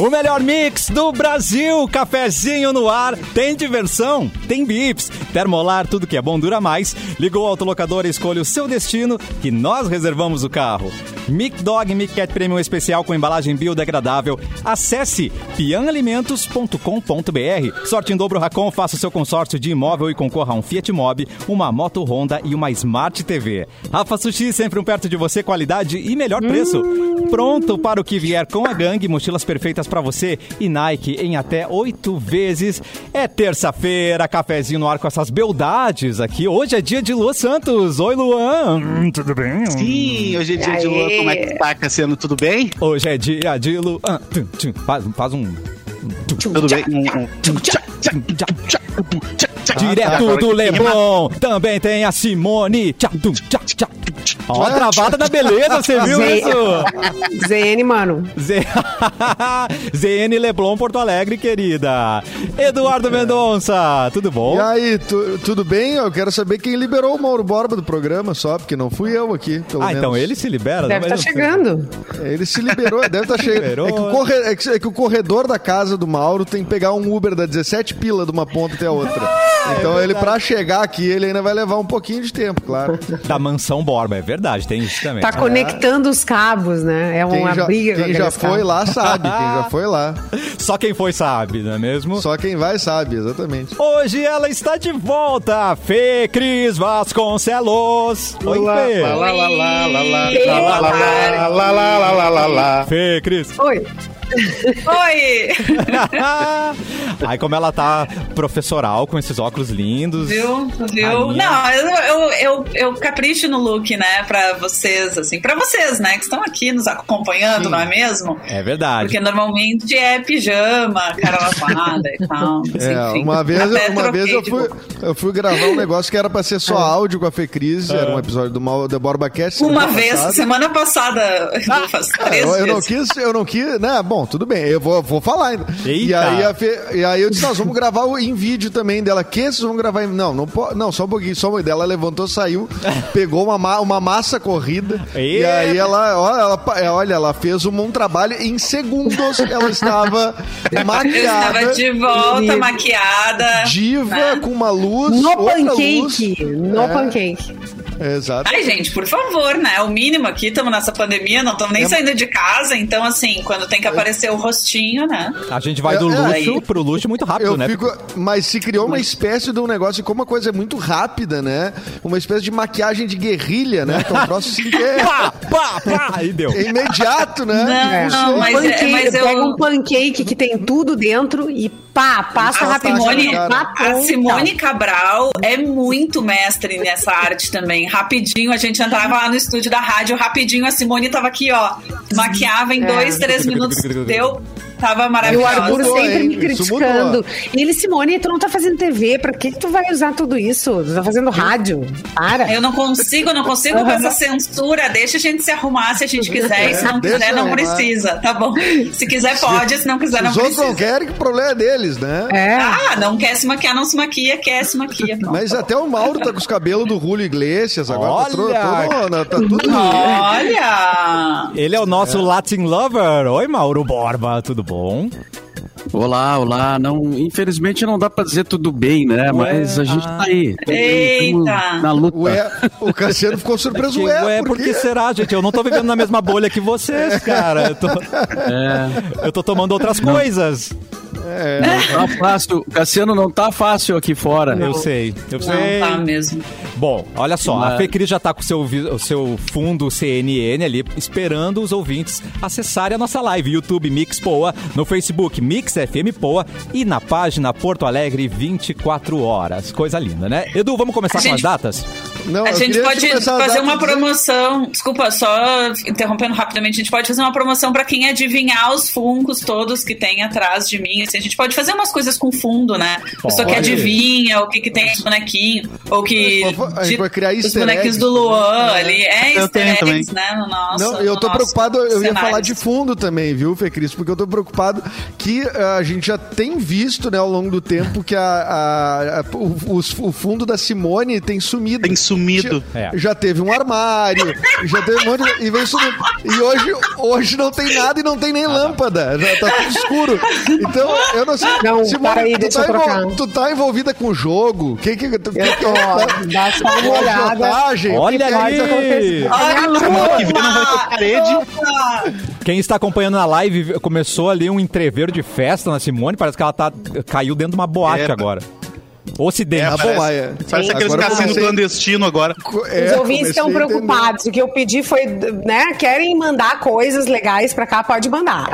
O melhor mix do Brasil, cafezinho no ar, tem diversão, tem bips, termolar, tudo que é bom dura mais. Ligou o autolocador e escolha o seu destino, que nós reservamos o carro. Mic Dog Mic Cat Premium especial com embalagem biodegradável. Acesse pianalimentos.com.br. Sorte em dobro Racon, faça o seu consórcio de imóvel e concorra a um Fiat Mobi, uma moto Honda e uma Smart TV. Rafa Sushi, sempre um perto de você, qualidade e melhor preço. Pronto para o que vier com a gangue, mochilas perfeitas para você e Nike em até oito vezes. É terça-feira, cafezinho no ar com essas beldades aqui. Hoje é dia de Luan Santos. Oi, Luan. Hum, tudo bem? Sim, hoje é dia de Luan. Como é que tá, Cassiano? Tudo bem? Hoje é dia de Luan. Faz, faz um. Tudo bem? Um- um- Direto do Leblon. Também tem a Simone. Ó, a travada da beleza, você viu Zé- isso? ZN, mano. Z... ZN Leblon, Porto Alegre, querida. Eduardo Mendonça, tudo bom? E aí, tu- tudo bem? Eu quero saber quem liberou o Mauro Borba do programa só, porque não fui eu aqui, pelo Ah, menos. então ele se libera? Deve estar não- chegando. Ele se liberou, deve estar chegando. Liberou. É que, o corre- é que- é que o corredor da casa do Mauro tem que pegar um Uber da 17 pila de uma ponta até a outra. Ah, então é ele, pra chegar aqui, ele ainda vai levar um pouquinho de tempo, claro. Da mansão Borba, é verdade, tem isso também. Tá conectando os cabos, né? É Quem uma já, briga quem já foi cabos. lá sabe, quem já foi lá. Só quem foi sabe, não é mesmo? Só quem vai sabe, exatamente. Hoje ela está de volta, Fê Cris Vasconcelos. Oi, Fê. Lá, lá, lá, lá, lá, lá, Boa lá, lá, lá, lá, lá, lá, lá, lá, lá. Fê Cris. Oi. Oi! Aí como ela tá professoral com esses óculos lindos. Viu? Viu? A minha- Não, eu, eu, eu, eu capricho no look, né? Pra vocês, assim. Pra vocês, né? Que estão aqui nos acompanhando, não é mesmo? É verdade. Porque normalmente é pijama, cara lavada e tal. mas É, enfim. uma vez, uma vez eu, fui, eu fui gravar um negócio que era pra ser só áudio com a Fê Cris, era um episódio do Mal, da Borba Cast. Uma vez, passada. semana passada, faz Ah, três eu, eu não quis, eu não quis, né? Bom, tudo bem, eu vou, vou falar ainda. E Eita. aí, a Fê- e aí eu disse, nós vamos gravar o- em vídeo também dela. Que vocês vão gravar em... Não, não, po- não, só um pouquinho, só uma dela levantou, saiu, pegou uma, ma- uma massa corrida. E aí ela, olha, ela, é, olha, ela fez um, um trabalho em segundos, ela estava Eu maquiada. estava de volta, Querida. maquiada. Diva, né? com uma luz. No outra pancake. luz. No É. pancake. Exato. Ai, gente, por favor, né? O mínimo aqui, estamos nessa pandemia, não estamos nem saindo de casa, então, assim, quando tem que aparecer o rostinho, né? A gente vai É, do é, luxo aí. pro luxo muito rápido, Eu né? fico, mas se criou uma espécie de um negócio, como uma coisa é muito rápida, né? Uma espécie de maquiagem de guerrilha, né? Que é um troço assim que é, Pá, pá, pá, aí deu. é imediato, né? Não, Funciona. não, mas, é, mas eu. Pega um pancake que tem tudo dentro e pá, passa Ah, rapidinho. Simone, a. Simone Cabral é muito mestre nessa arte também. Rapidinho, a gente entrava lá no estúdio da rádio, rapidinho a Simone tava aqui, ó. Maquiava em É. dois, três minutos. Deu. Tava E o maravilhosa. Arthur sempre me criticando. E ele, Simone, tu não tá fazendo TV, pra que, que tu vai usar tudo isso? Tu tá fazendo rádio. Para. Eu não consigo, não consigo com essa censura. Deixa a gente se arrumar se a gente quiser. E se não Deixa quiser, não precisa. Tá bom. Se quiser, pode. Se não quiser, não Os outros não precisa. querem, que o problema é deles, né? É. Ah, não quer se maquiar, não se maquia. Quer se maquia. Pronto. Mas até o Mauro tá com os cabelos do Julio Iglesias agora. Tá, Olha! todo- tá tudo. Olha! Ele é o nosso Latin Lover. Oi, Mauro Borba, tudo bom? bom. Olá, olá. Não, infelizmente não dá pra dizer tudo bem, né? Mas a gente tá aí. Eita. Na luta. Ué, o Cassiano ficou surpreso. Ué, ué, por que será, gente? Eu não tô vivendo na mesma bolha que vocês, cara. Eu tô, É, eu tô tomando outras coisas. não tá fácil. Cassiano não tá fácil aqui fora. Eu sei, eu Não sei. tá mesmo. Bom, olha só, a Mas- Fê Cris já tá com o seu, o seu fundo CNN ali, esperando os ouvintes acessarem a nossa live, YouTube Mix Poa, no Facebook Mix FM Poa e na página Porto Alegre 24 horas. Coisa linda, né? Edu, vamos começar A com as gente- datas? Não, A gente pode fazer uma dizer- promoção. Desculpa, só interrompendo rapidamente. A gente pode fazer uma promoção pra quem adivinhar os funcos todos que tem atrás de mim. Assim, a gente pode fazer umas coisas com fundo, né? Pessoa que Pode. adivinha o que, que tem esse bonequinho. Ou que. A gente vai criar Os bonequinhos do Luan ali. É, Eu easter tenho eggs, também. né? No nosso, Não, eu no tô nosso preocupado, eu ia cenário. falar de fundo também, viu, Fê Cris? Porque eu tô preocupado que ah, a gente já tem visto, né, ao longo do tempo, que a, a- a- o, os- o fundo da Simone tem sumido. Tem sumido. É. Já teve um armário, já teve um monte de... E, sumindo. e hoje, hoje não tem nada e não tem nem lâmpada. Já tá tudo escuro. Então, eu não sei. Não, Simone, para aí, tu, deixa tá eu trocar. tu tá envolvida com o jogo? Que que, tu, Eu tô, dá só uma olhada. Agiotagem? Olha que é aí. Olha, Semana que vem não vai ter parede. Quem está acompanhando na live, começou ali um entreveiro de festa na Simone. Parece que ela tá, caiu dentro de uma boate É. agora. Ocidente. É, Tá bom, parece, é. parece aqueles cassinos comecei- clandestinos agora. É, Os ouvintes estão preocupados. O que eu pedi foi, né? Querem mandar coisas legais pra cá, pode mandar.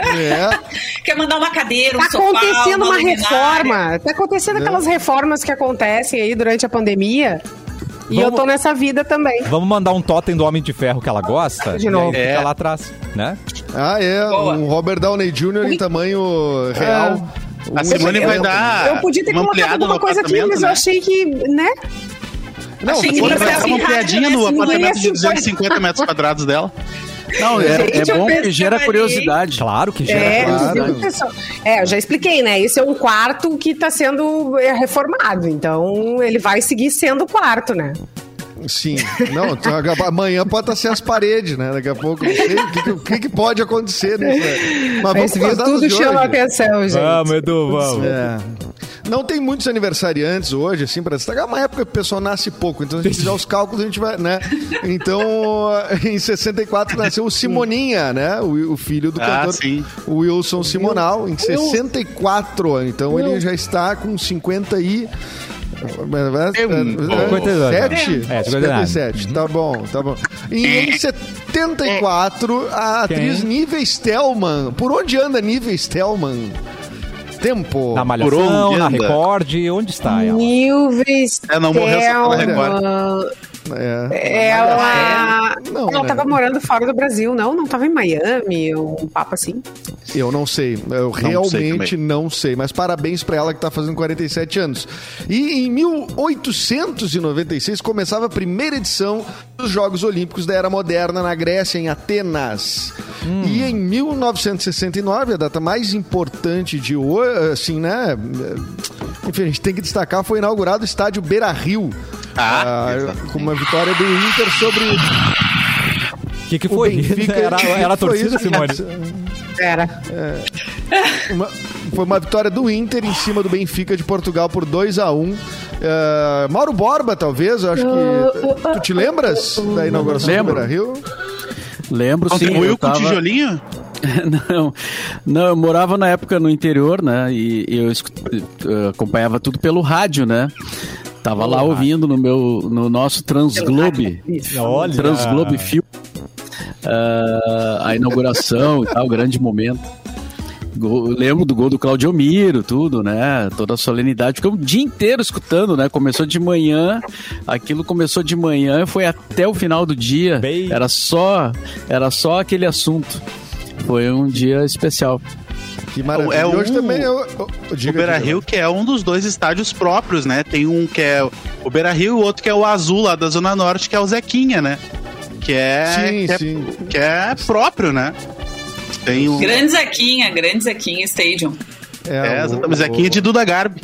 É. Quer mandar uma cadeira, um Tá sofá, acontecendo uma luminária. reforma. Tá acontecendo aquelas reformas que acontecem aí durante a pandemia. E Vamos- eu tô nessa vida também. Vamos mandar um totem do Homem de Ferro que ela gosta. De e aí novo. fica É. lá atrás, né? Ah, é. Boa. Um Robert Downey Jr. em tamanho real. A Simone Eu- vai eu- dar eu podia ter colocado alguma coisa aqui, mas eu né? achei que, né? Não, Achei que dar uma ficar ampliadinha no assim, apartamento de esse 250 metros quadrados dela. Não, é, Gente, é bom que gera curiosidade. Claro que gera. É, pessoal. é, eu já expliquei, né? Esse é um quarto que tá sendo é, reformado, então ele vai seguir sendo quarto, né? Sim. Não, então, amanhã pode estar sem as paredes, né? Daqui a pouco, não sei o que, que- que, que pode acontecer nisso. né? Mas vamos Esse datas tudo chama atenção, gente. Vamos, Edu, vamos. É. Não tem muitos aniversariantes hoje, assim, pra destacar. É uma época que o pessoal nasce pouco, então se a gente fizer os cálculos, a gente vai, né? Então, em 64 nasceu o Simoninha, né? O, o filho do Ah, cantor sim. Wilson Simonal, em 64. Então ele já está com 50 e. um. 57? É, 59. 57, tá bom, tá bom. E em 74, a atriz? Nive Stelman. Por onde anda Nive Stelman? Tempo. Na Por Malhação, na? Record, onde está ela? Nilves. É, não morreu só pela Record. É. Ela. Não, ela né? tava morando fora do Brasil, não? Não tava em Miami, um papo assim. Eu não sei, eu sei realmente também. não sei, mas parabéns pra ela que tá fazendo 47 anos. E em 1896 começava a primeira edição dos Jogos Olímpicos da Era Moderna na Grécia, em Atenas. E em 1969, a data mais importante de hoje, assim, né? Enfim, a gente tem que destacar, foi inaugurado o estádio Beira-Rio. Ah, exato. com uma vitória do Inter sobre O que, que o foi? Benfica. Era, era a torcida? Simone? Era. Uma- foi uma vitória do Inter em cima do Benfica de Portugal por 2 a 1 É, Mauro Borba, talvez, eu acho que. Tu te lembras da inauguração Lembro. do Beira Rio? Lembro sim. Contribuiu eu com o tava- tijolinho? não, não, eu morava na época no interior, né? E, e eu escu- eu acompanhava tudo pelo rádio, né? Tava lá ouvindo no meu, no nosso Transglobe, Olha. Transglobe Fio, ah, a inauguração e tal, grande momento. Gol- lembro do gol do Claudio Miro, tudo, né? Toda a solenidade. Ficamos o dia inteiro escutando, né? Começou de manhã, aquilo começou de manhã e foi até o final do dia. Bem- Era só, era só aquele assunto. Foi um dia especial. Que maravilha. É E hoje um- também eu- O diga, Beira. Rio, que é um dos dois estádios próprios, né? Tem um que é o Beira Rio e o outro que é o azul lá da Zona Norte, que é o Zequinha, né? Que é, Sim, que, é sim. que é próprio, né? Tem um. Grande Zequinha, grande Zequinha Stadium. É, o- exatamente. Zequinha de Duda Garbi.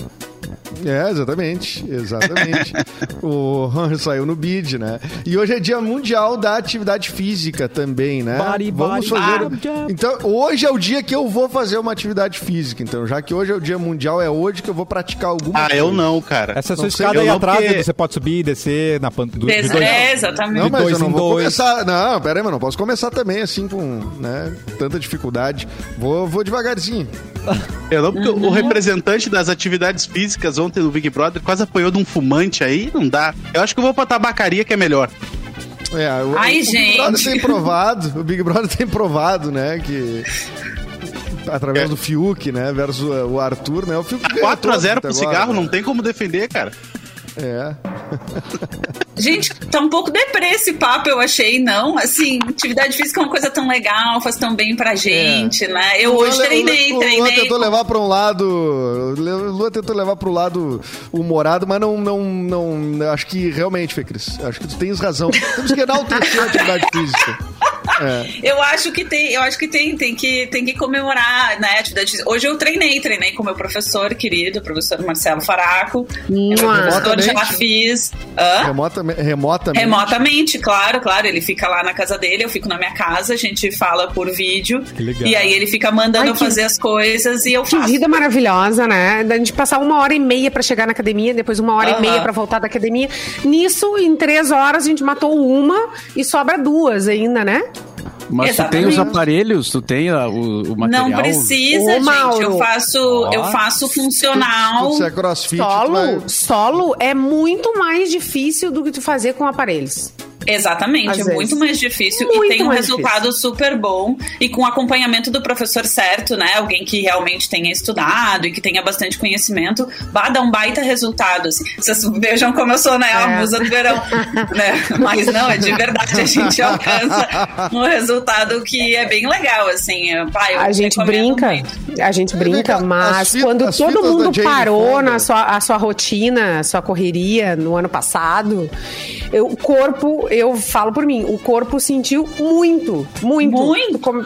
É, exatamente, exatamente. o saiu no bid, né? E hoje é dia mundial da atividade física também, né? Bari, Vamos bari, fazer. Então, hoje é o dia que eu vou fazer uma atividade física. Então, já que hoje é o dia mundial, é hoje que eu vou praticar alguma Ah, coisa. eu não, cara. Essa é a sua escada aí atrás, porque- você pode subir e descer na pan... do, de dois. É, exatamente. Não, De mas dois eu não em vou dois. começar. Não, pera aí, mas não posso começar também assim com, né, tanta dificuldade. Vou, vou devagarzinho. Eu não, porque o representante das atividades físicas ontem no Big Brother quase apoiou de um fumante aí, não dá. Eu acho que eu vou pra tabacaria, que é melhor. É, o, Ai, o Big gente. Brother tem provado, o Big Brother tem provado, né, que através É. do Fiuk, né, versus o Arthur, né, o Fiuk ganhou 4x0 todas até pro agora, cigarro, né? não tem como defender, cara. É. Gente, tá um pouco deprê esse papo, eu achei, não? Assim, atividade física é uma coisa tão legal, faz tão bem pra gente, né? Eu hoje Lua- treinei, o Lua treinei. tentou levar para um lado, o Lua tentou levar para o lado humorado, mas não, não, não, acho que realmente, Fê Cris, acho que tu tens razão. Temos que enaltecer a atividade física. Eu acho que tem, eu acho que tem, tem que, tem que comemorar, né? atividade física. Hoje eu treinei, treinei com meu professor querido, o professor Marcelo Faraco. Meu professor, já Remotamente? fiz. Hã? Remotamente, remotamente. Remotamente, claro, claro. Ele fica lá na casa dele, eu fico na minha casa, a gente fala por vídeo. Que legal. E aí ele fica mandando Ai, eu que- fazer as coisas e eu Que faço. vida maravilhosa, né? Da gente passar uma hora e meia pra chegar na academia, depois uma hora e meia pra voltar da academia. Nisso, em três horas, a gente matou uma e sobra duas ainda, né? Mas tu tem os Exatamente. aparelhos, tu tem a- o, o material. Não precisa, Ô, gente. Mauro. Eu faço, eu faço funcional. Se é crossfit, tu Solo, vai- solo é muito mais difícil do que tu fazer com aparelhos. Exatamente, Às é vezes. muito mais difícil Muito e tem um resultado super bom e com acompanhamento do professor certo, né? Alguém que realmente tenha estudado e que tenha bastante conhecimento, vai dar um baita resultado. Assim. Vocês vejam como eu sou, né? A É. musa do verão. né? Mas não, é de verdade, a gente alcança um resultado que é bem legal, assim. Eu A gente brinca, muito. a gente brinca, As mas quando todo mundo parou Fonda. na sua, a sua rotina, a sua correria no ano passado, eu- o corpo, eu falo por mim, o corpo sentiu muito, muito. Muito. Tu come-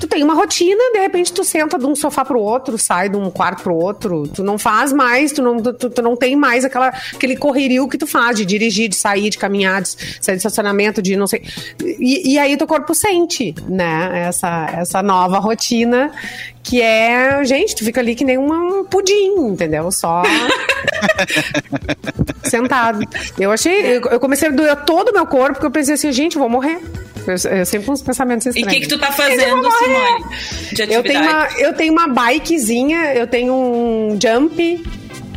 Tu tem uma rotina, de repente tu senta de um sofá pro outro, sai de um quarto pro outro, tu não faz mais, tu não, tu, tu não tem mais aquela, aquele correrio que tu faz de dirigir, de sair, de caminhar, de sair de estacionamento, de não sei. E, e aí teu corpo sente, né, essa, essa nova rotina que é, gente, tu fica ali que nem um pudim, entendeu? Só sentado. Eu achei, eu, eu comecei a doer todo o meu corpo, porque eu pensei assim, gente, eu vou morrer. Eu, eu sempre com uns pensamentos E o estranhos. que, que tu tá Eu fazendo, morrer. Simone? De atividade? Eu tenho, uma, eu tenho uma bikezinha, eu tenho um jump,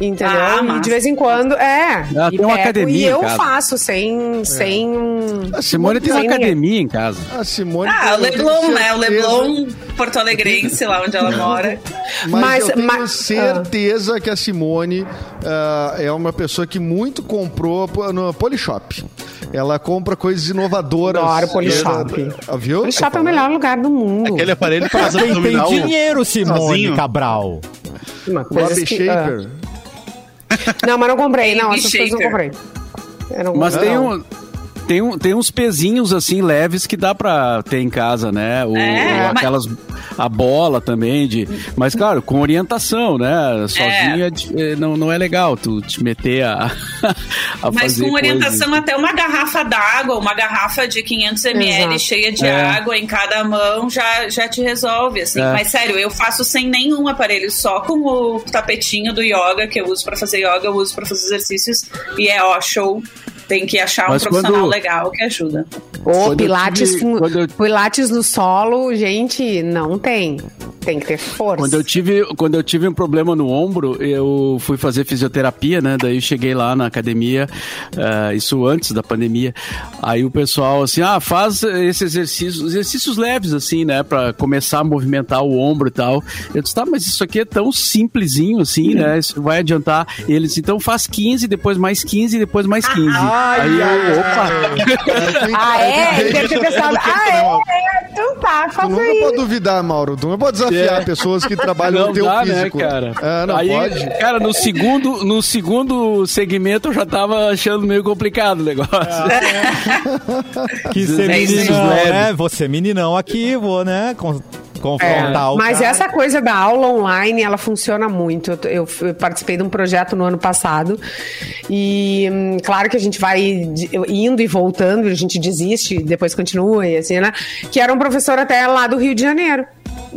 entendeu? Ah, e de vez em quando, é. Ah, e tem uma academia E eu casa. faço sem, sem um... A Simone tem uma Sem ninguém. academia em casa. A Simone. Ah, o Leblon, né? O Leblon Porto Alegrense, lá onde ela mora. Mas, Mas- eu tenho mas- certeza que a Simone ah, é uma pessoa que muito comprou no Polishop. Ela compra coisas inovadoras. Adoro Polishop. Ah, Viu? Shopping é o melhor lugar do mundo. Aquele aparelho que faz Quem tem abdominal. dinheiro, Simone sozinho. Cabral. Uma coisa que, ah, Shaper. Não, mas não comprei, não. Essas coisas eu não comprei. Eu não Mas comprei. tem, um, tem, um, tem uns pezinhos assim leves que dá pra ter em casa, né? O, É, o- aquelas. A bola também, de, mas claro, com orientação, né? Sozinho é di- é, não, não é legal tu te meter a, a Mas fazer com orientação coisas. até uma garrafa d'água, uma garrafa de 500 ml Exato. cheia de É. água em cada mão já, já te resolve, assim. É. Mas sério, eu faço sem nenhum aparelho, só com o tapetinho do yoga que eu uso pra fazer yoga, eu uso pra fazer exercícios e é ó, show. Tem que achar um Mas profissional quando- legal que ajuda. Eu pilates, tive- eu- pilates no solo, gente, não tem. Tem que ter força. Quando eu tive, quando eu tive um problema no ombro, eu fui fazer fisioterapia, né? Daí eu cheguei lá na academia, eh, isso antes da pandemia. Aí o pessoal assim, ah, faz esse exercício, exercícios leves assim, né, Pra começar a movimentar o ombro e tal. Eu disse, tá, mas isso aqui é tão simplesinho assim, né? Isso vai adiantar. Eles então faz 15, depois mais 15, depois mais 15. Aí eu, opa. Ah, é? Deve ter pensado, ah, é, é? É, Então tá, faça nunca aí. pode duvidar, Mauro. Tu não pode desafiar É. pessoas que trabalham Não no teu dá, físico. né, cara? Ah, não Aí, pode. Cara, no segundo, no segundo segmento eu já tava achando meio complicado o negócio. Que ser É isso meninão, né? Você meninão aqui, vou, né? con- confrontar o Mas cara. essa coisa da aula online, ela funciona muito. Eu, eu participei de um projeto no ano passado e hum, claro que a gente vai indo e voltando, a gente desiste, depois continua e assim, né? Que era um professor até lá do Rio de Janeiro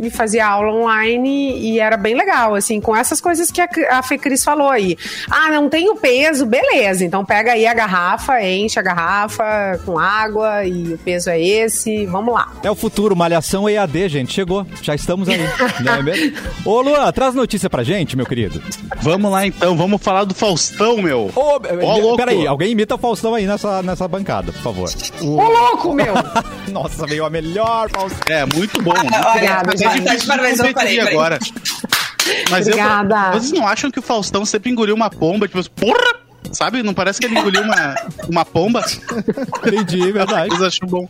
e fazia aula online e era bem legal, assim, com essas coisas que a, a Fê Cris falou aí. Ah, não tem o peso, beleza. Então pega aí a garrafa, enche a garrafa com água e o peso é esse, vamos lá. É o futuro, Malhação EAD, gente. Chegou, já estamos aí. não é mesmo? Ô, Luan, traz notícia pra gente, meu querido. Vamos lá então, vamos falar do Faustão, meu. Ô, Ó, louco. peraí, alguém imita o Faustão aí nessa, nessa bancada, por favor. Ô, louco, meu! Nossa, veio a melhor Faustão. É, muito bom. muito Olha, Obrigada, bom. gente. A gente Tá de parabéns, eu competir parei, parei. agora. Mas Obrigada. Eu, vocês não acham que o Faustão sempre engoliu uma pomba? Tipo, porra! Sabe? Não parece que ele engoliu uma, uma pomba? Entendi, verdade. Vocês acham bom?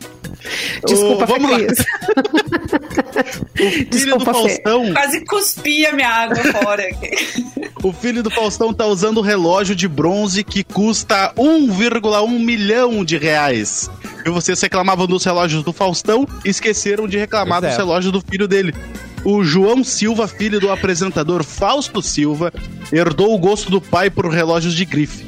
Desculpa, Ô, vamos lá. Fê. O filho Desculpa, do Fê. Faustão, Quase cuspi a minha água fora aqui. o filho do Faustão tá usando um relógio de bronze que custa 1,1 milhão de reais. E vocês reclamavam dos relógios do Faustão e esqueceram de reclamar Pois é. dos relógios do filho dele. O João Silva, filho do apresentador Fausto Silva, herdou o gosto do pai por relógios de grife.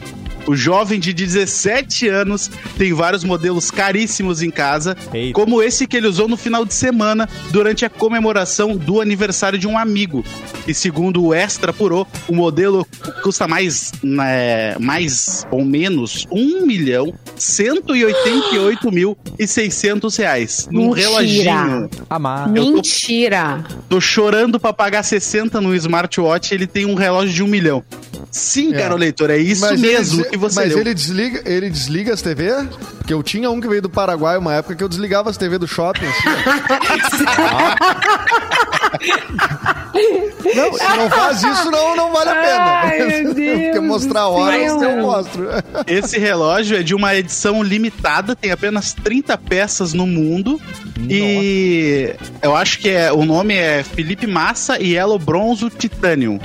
O jovem de 17 anos tem vários modelos caríssimos em casa, Eita. como esse que ele usou no final de semana durante a comemoração do aniversário de um amigo. E segundo o Extra Puro, o modelo custa mais, né, mais ou menos 1 milhão 188 mil e 600 reais. Num Mentira. reloginho. Amar. Mentira. Tô chorando pra pagar 60 no smartwatch, ele tem um relógio de um milhão. Sim, É. caro leitor, é isso Mas ele mesmo des- que você Mas leu. ele desliga, ele desliga as TV? Porque eu tinha um que veio do Paraguai uma época que eu desligava as TV do shopping. assim, ó. não, se não faz isso, não, não vale a pena. Ai, meu Deus Porque mostrar a do hora, céu. eu mostro. Esse relógio é de uma edição limitada, tem apenas 30 peças no mundo. E eu acho que é, o nome é Felipe Massa e Yellow Bronzo Titanium.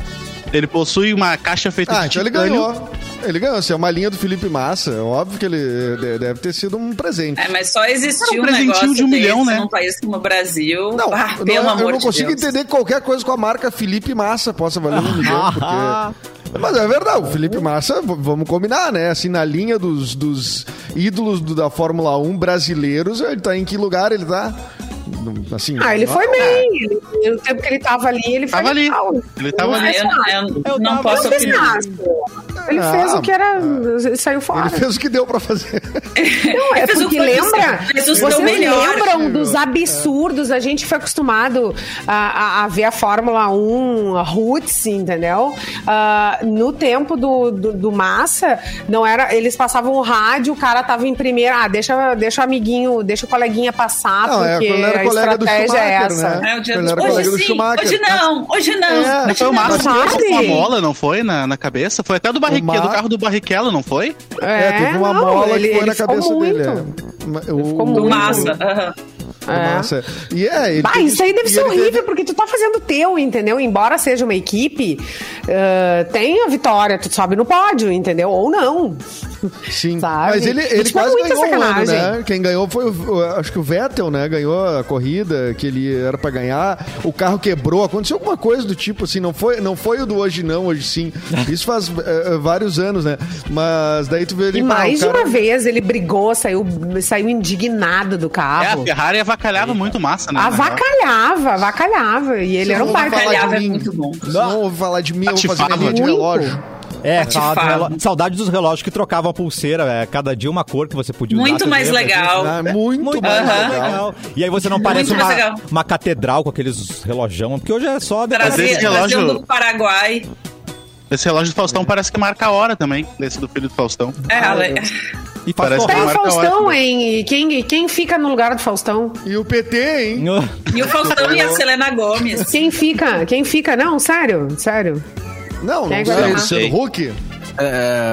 Ele possui uma caixa feita Ah, de então ele titânio. ganhou. Ele ganhou. Se é uma linha do Felipe Massa, é óbvio que ele de- deve ter sido um presente. É, mas só existiu um um presentinho negócio de um milhão, né? num país como o Brasil. Não, ah, não, pelo eu amor não de consigo Deus. entender que qualquer coisa com a marca Felipe Massa possa valer um milhão, porque... Mas é verdade, o Felipe Massa, vamos combinar, né? Assim, na linha dos, dos ídolos do- da Fórmula 1 brasileiros, ele tá em que lugar ele tá? Assim, Ah, ele foi bem. Ele, no tempo que ele tava ali, ele foi Tava ali. legal. Ele tava Ah, ali. eu, eu não posso opinar. nada. Ele Ah, fez o que era. Ele saiu fora. Ele fez o que deu pra fazer. Não, é porque que foi lembra? Vocês lembram dos absurdos? A gente foi acostumado a, a- a ver a Fórmula 1 a Roots, entendeu? Ah, no tempo do, do, do Massa, não era. Eles passavam o rádio, o cara tava em primeira. Ah, deixa, deixa o amiguinho, deixa o coleguinha passar, Não, é, porque quando a colega do é Schumacher, essa. né? É o dia Ele dos... era colega do Hoje sim, Schumacher. hoje não, hoje não. É, hoje Foi o. Massa que Sabe? ficou com a mola, não foi? Na, na cabeça? Foi até do, Barrique, Ma- do carro do Barrichello, não foi? É, teve uma não, mola ele- que foi ele na cabeça muito. dele. é. O, ficou muito. Massa. aham. É. Massa. E é, ele Bah, isso aí deve ser horrível, teve- porque tu tá fazendo o teu, entendeu? Embora seja uma equipe, ah, tem a vitória, tu sobe no pódio, entendeu? Ou não. Sim, Sabe? mas ele, ele é quase ganhou um ano, né? Quem ganhou foi, o, o- acho que o Vettel, né? Ganhou a corrida que ele era pra ganhar. O carro quebrou, aconteceu alguma coisa do tipo assim, não foi, não foi o do hoje não, hoje sim. Isso faz eh, vários anos, né? Mas daí tu vê ele... E pá, mais de cara- uma vez ele brigou, saiu, saiu indignado do É, a carro. Ferrari avacalhava muito massa, né? avacalhava, avacalhava. E ele Vocês era um não de Avacalhava é muito bom. Vocês não ouvem falar de mim, eu vou fazer minha de relógio. É, do saudade dos relógios que trocavam a pulseira. É, cada dia uma cor que você podia usar. Muito mais legal. disso? Ah, muito, Muito mais mais legal. legal. E aí você não parece uma, uma catedral com aqueles relojão, porque hoje é só... Trazia, esse relógio- um do Paraguai. Esse relógio do Faustão parece que marca a hora também, desse do filho do Faustão. É, Ale- E Parece Tem o Faustão, hein? E quem, quem fica no lugar do Faustão? E o PT, hein? E o Faustão e a Selena Gomes. Quem fica? Quem fica? Não, sério, sério. Não, não vai sei, ganhar? Luciano Huck?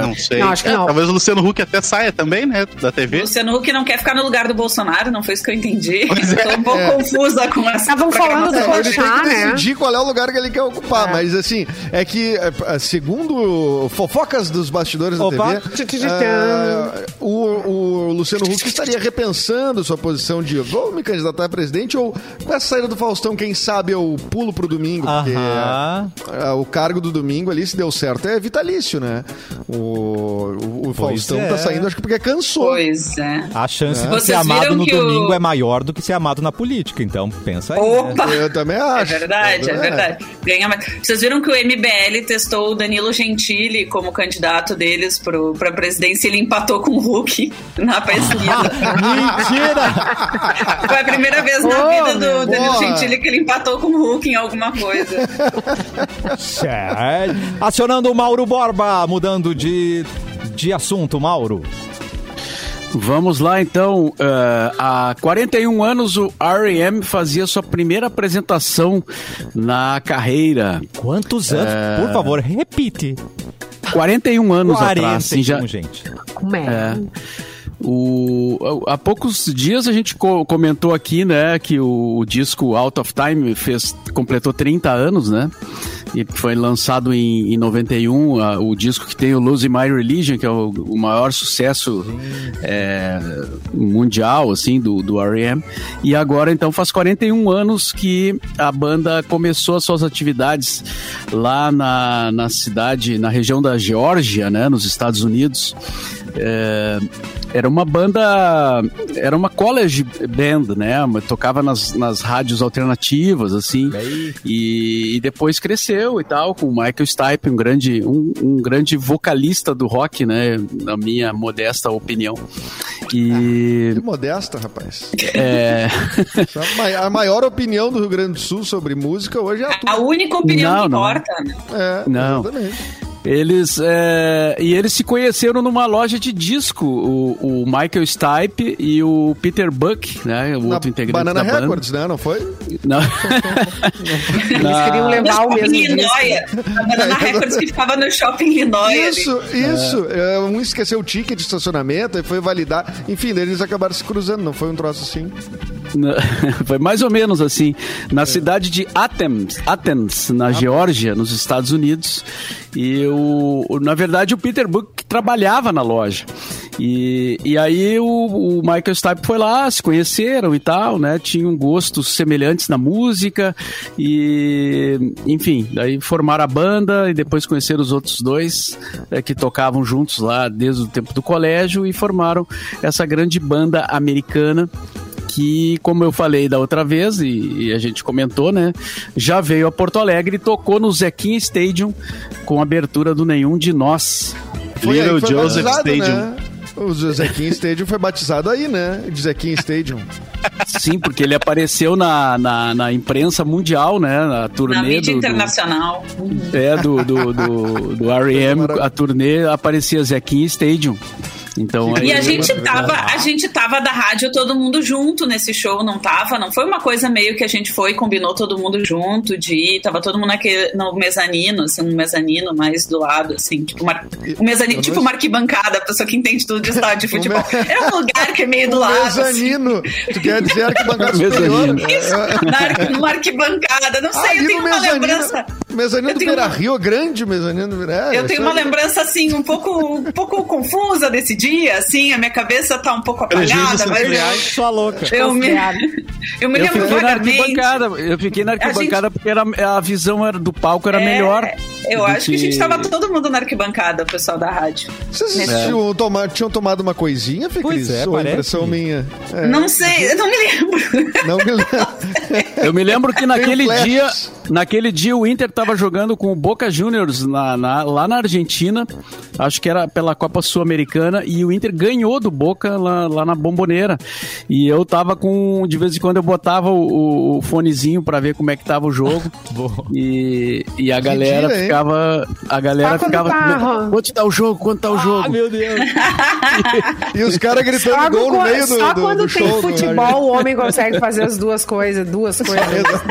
Não sei. Não, acho que É, não. Talvez o Luciano Huck até saia também, né? Da TV. Luciano Huck não quer ficar no lugar do Bolsonaro, não foi isso que eu entendi. Pois é. Tô um pouco confusa com essa Estavam falando do que né? decidir qual é o lugar que ele quer ocupar, É. mas assim, é que, é, segundo fofocas dos bastidores Opa. da TV, o, o Luciano Huck estaria repensando sua posição de vou me candidatar a presidente ou com essa saída do Faustão, quem sabe eu pulo pro domingo, porque o cargo do domingo ali, se deu certo, é vitalício, né? O, o, o Faustão é. tá saindo, acho que porque cansou. Pois é. A chance de Vocês ser amado no que o- domingo é maior do que ser amado na política, então pensa aí. né? Opa! Eu também É acho. verdade, é É. verdade. Ganha mais. Vocês viram que o MBL testou o Danilo Gentili como candidato deles pro, pra presidência e ele empatou com o Hulk na pesquisa. Mentira! Foi a primeira vez na Ô, vida do Danilo. Gentili que ele empatou com o Hulk em alguma coisa. Sério. Acionando o Mauro Borba, mudando de, de assunto, Mauro. Vamos lá então. Eh, há 41 anos o R.E.M. fazia sua primeira apresentação na carreira. Quantos anos? É. Por favor, repite. 41 anos 41, atrás. sim, já, gente. Como é? O, há poucos dias a gente co- comentou aqui, né, que o, o disco Out of Time fez, completou 30 anos, né? e foi lançado em, em 91, a, o disco que tem o Losing My Religion, que é o, o maior sucesso é, mundial, assim, do, do R.E.M. E agora, então, faz 41 anos que a banda começou as suas atividades lá na, na cidade, na região da Geórgia, né, nos Estados Unidos. É, era uma banda, era uma college band, né? Tocava nas, nas rádios alternativas, assim. E, e, depois cresceu e tal, com o Michael Stipe, um grande, um, um, grande vocalista do rock, né? Na minha modesta opinião. E... Ah, que modesta, rapaz. É... a maior opinião do Rio Grande do Sul sobre música hoje é a tua. A única opinião não, que importa. É, não. Exatamente. Eles é, e eles se conheceram numa loja de disco, o, o Michael Stipe e o Peter Buck, né, o Na outro integrante Banana da Records, banda. né? Não foi? Não. Eles queriam levar o mesmo. Linoia. A Banana Records que ficava no shopping Linoia. Isso, ali. isso. É. Um esqueceu o ticket de estacionamento e foi validar. Enfim, eles acabaram se cruzando, não foi um troço assim. Foi mais ou menos assim. Na cidade de Athens, Athens na Geórgia, nos Estados Unidos. E o, na verdade o Peter Buck trabalhava na loja. E, e aí o, o Michael Stipe foi lá, se conheceram e tal, né? Tinham gostos semelhantes na música e, enfim, daí formaram a banda e depois conheceram os outros dois é, que tocavam juntos lá desde o tempo do colégio e formaram essa grande banda americana que, como eu falei da outra vez, e, e, a gente comentou, né? Já veio a Porto Alegre e tocou no Zequinha Stadium com a abertura do Nenhum de Nós. Foi Little Joseph Stadium. Né? O Zequinha Stadium foi batizado aí, né? De Zequinha Stadium. Sim, porque ele apareceu na, na, na, imprensa mundial, né? Na turnê na mídia do, internacional. Do, é, do, do, do, do R.E.M. A turnê aparecia Zequinha Stadium. Então, e a gente tava, a gente tava da rádio todo mundo junto nesse show, não tava? Não foi uma coisa meio que a gente foi e combinou todo mundo junto de ir, tava todo mundo naquele, no mezanino, assim, no mezanino mais do lado, assim, tipo, uma, um mezanino, tipo uma arquibancada, a pessoa que entende tudo de estádio de futebol. É um lugar que é meio do lado. Assim. Mezanino, assim. tu quer dizer arquibancada superior? Isso, numa arquibancada, não sei, eu tenho uma lembrança. Mezanino do Beira Rio, grande mezanino do Beira Eu tenho uma lembrança, assim, um pouco, um pouco confusa desse dia, assim, a minha cabeça tá um pouco apagada, mas. Sua louca. Eu me, eu me lembro eu fiquei vagamente. na arquibancada, eu fiquei na arquibancada gente... porque era, a visão era, do palco era é, melhor. Eu acho que... que... a gente tava todo mundo na arquibancada, o pessoal da rádio. Vocês é. tinham, tomado, tinham tomado uma coisinha, Fê Pois é, Ou impressão minha? É. Não sei, eu não me lembro. Não me lembro. eu me lembro que naquele dia, naquele dia o Inter tava jogando com o Boca Juniors na, na, lá na Argentina, acho que era pela Copa Sul-Americana, e o Inter ganhou do Boca lá, lá na Bomboneira. E eu tava com, de vez em quando eu botava o, o fonezinho para ver como é que tava o jogo. e, e a galera dia, ficava. A galera Só ficava. Tá, quanto tá o jogo? Quanto tá o jogo? Ah, meu Deus. e os caras gritando só gol no meio do, Só do, quando do tem show, futebol, o homem consegue fazer as duas coisas, duas coisas.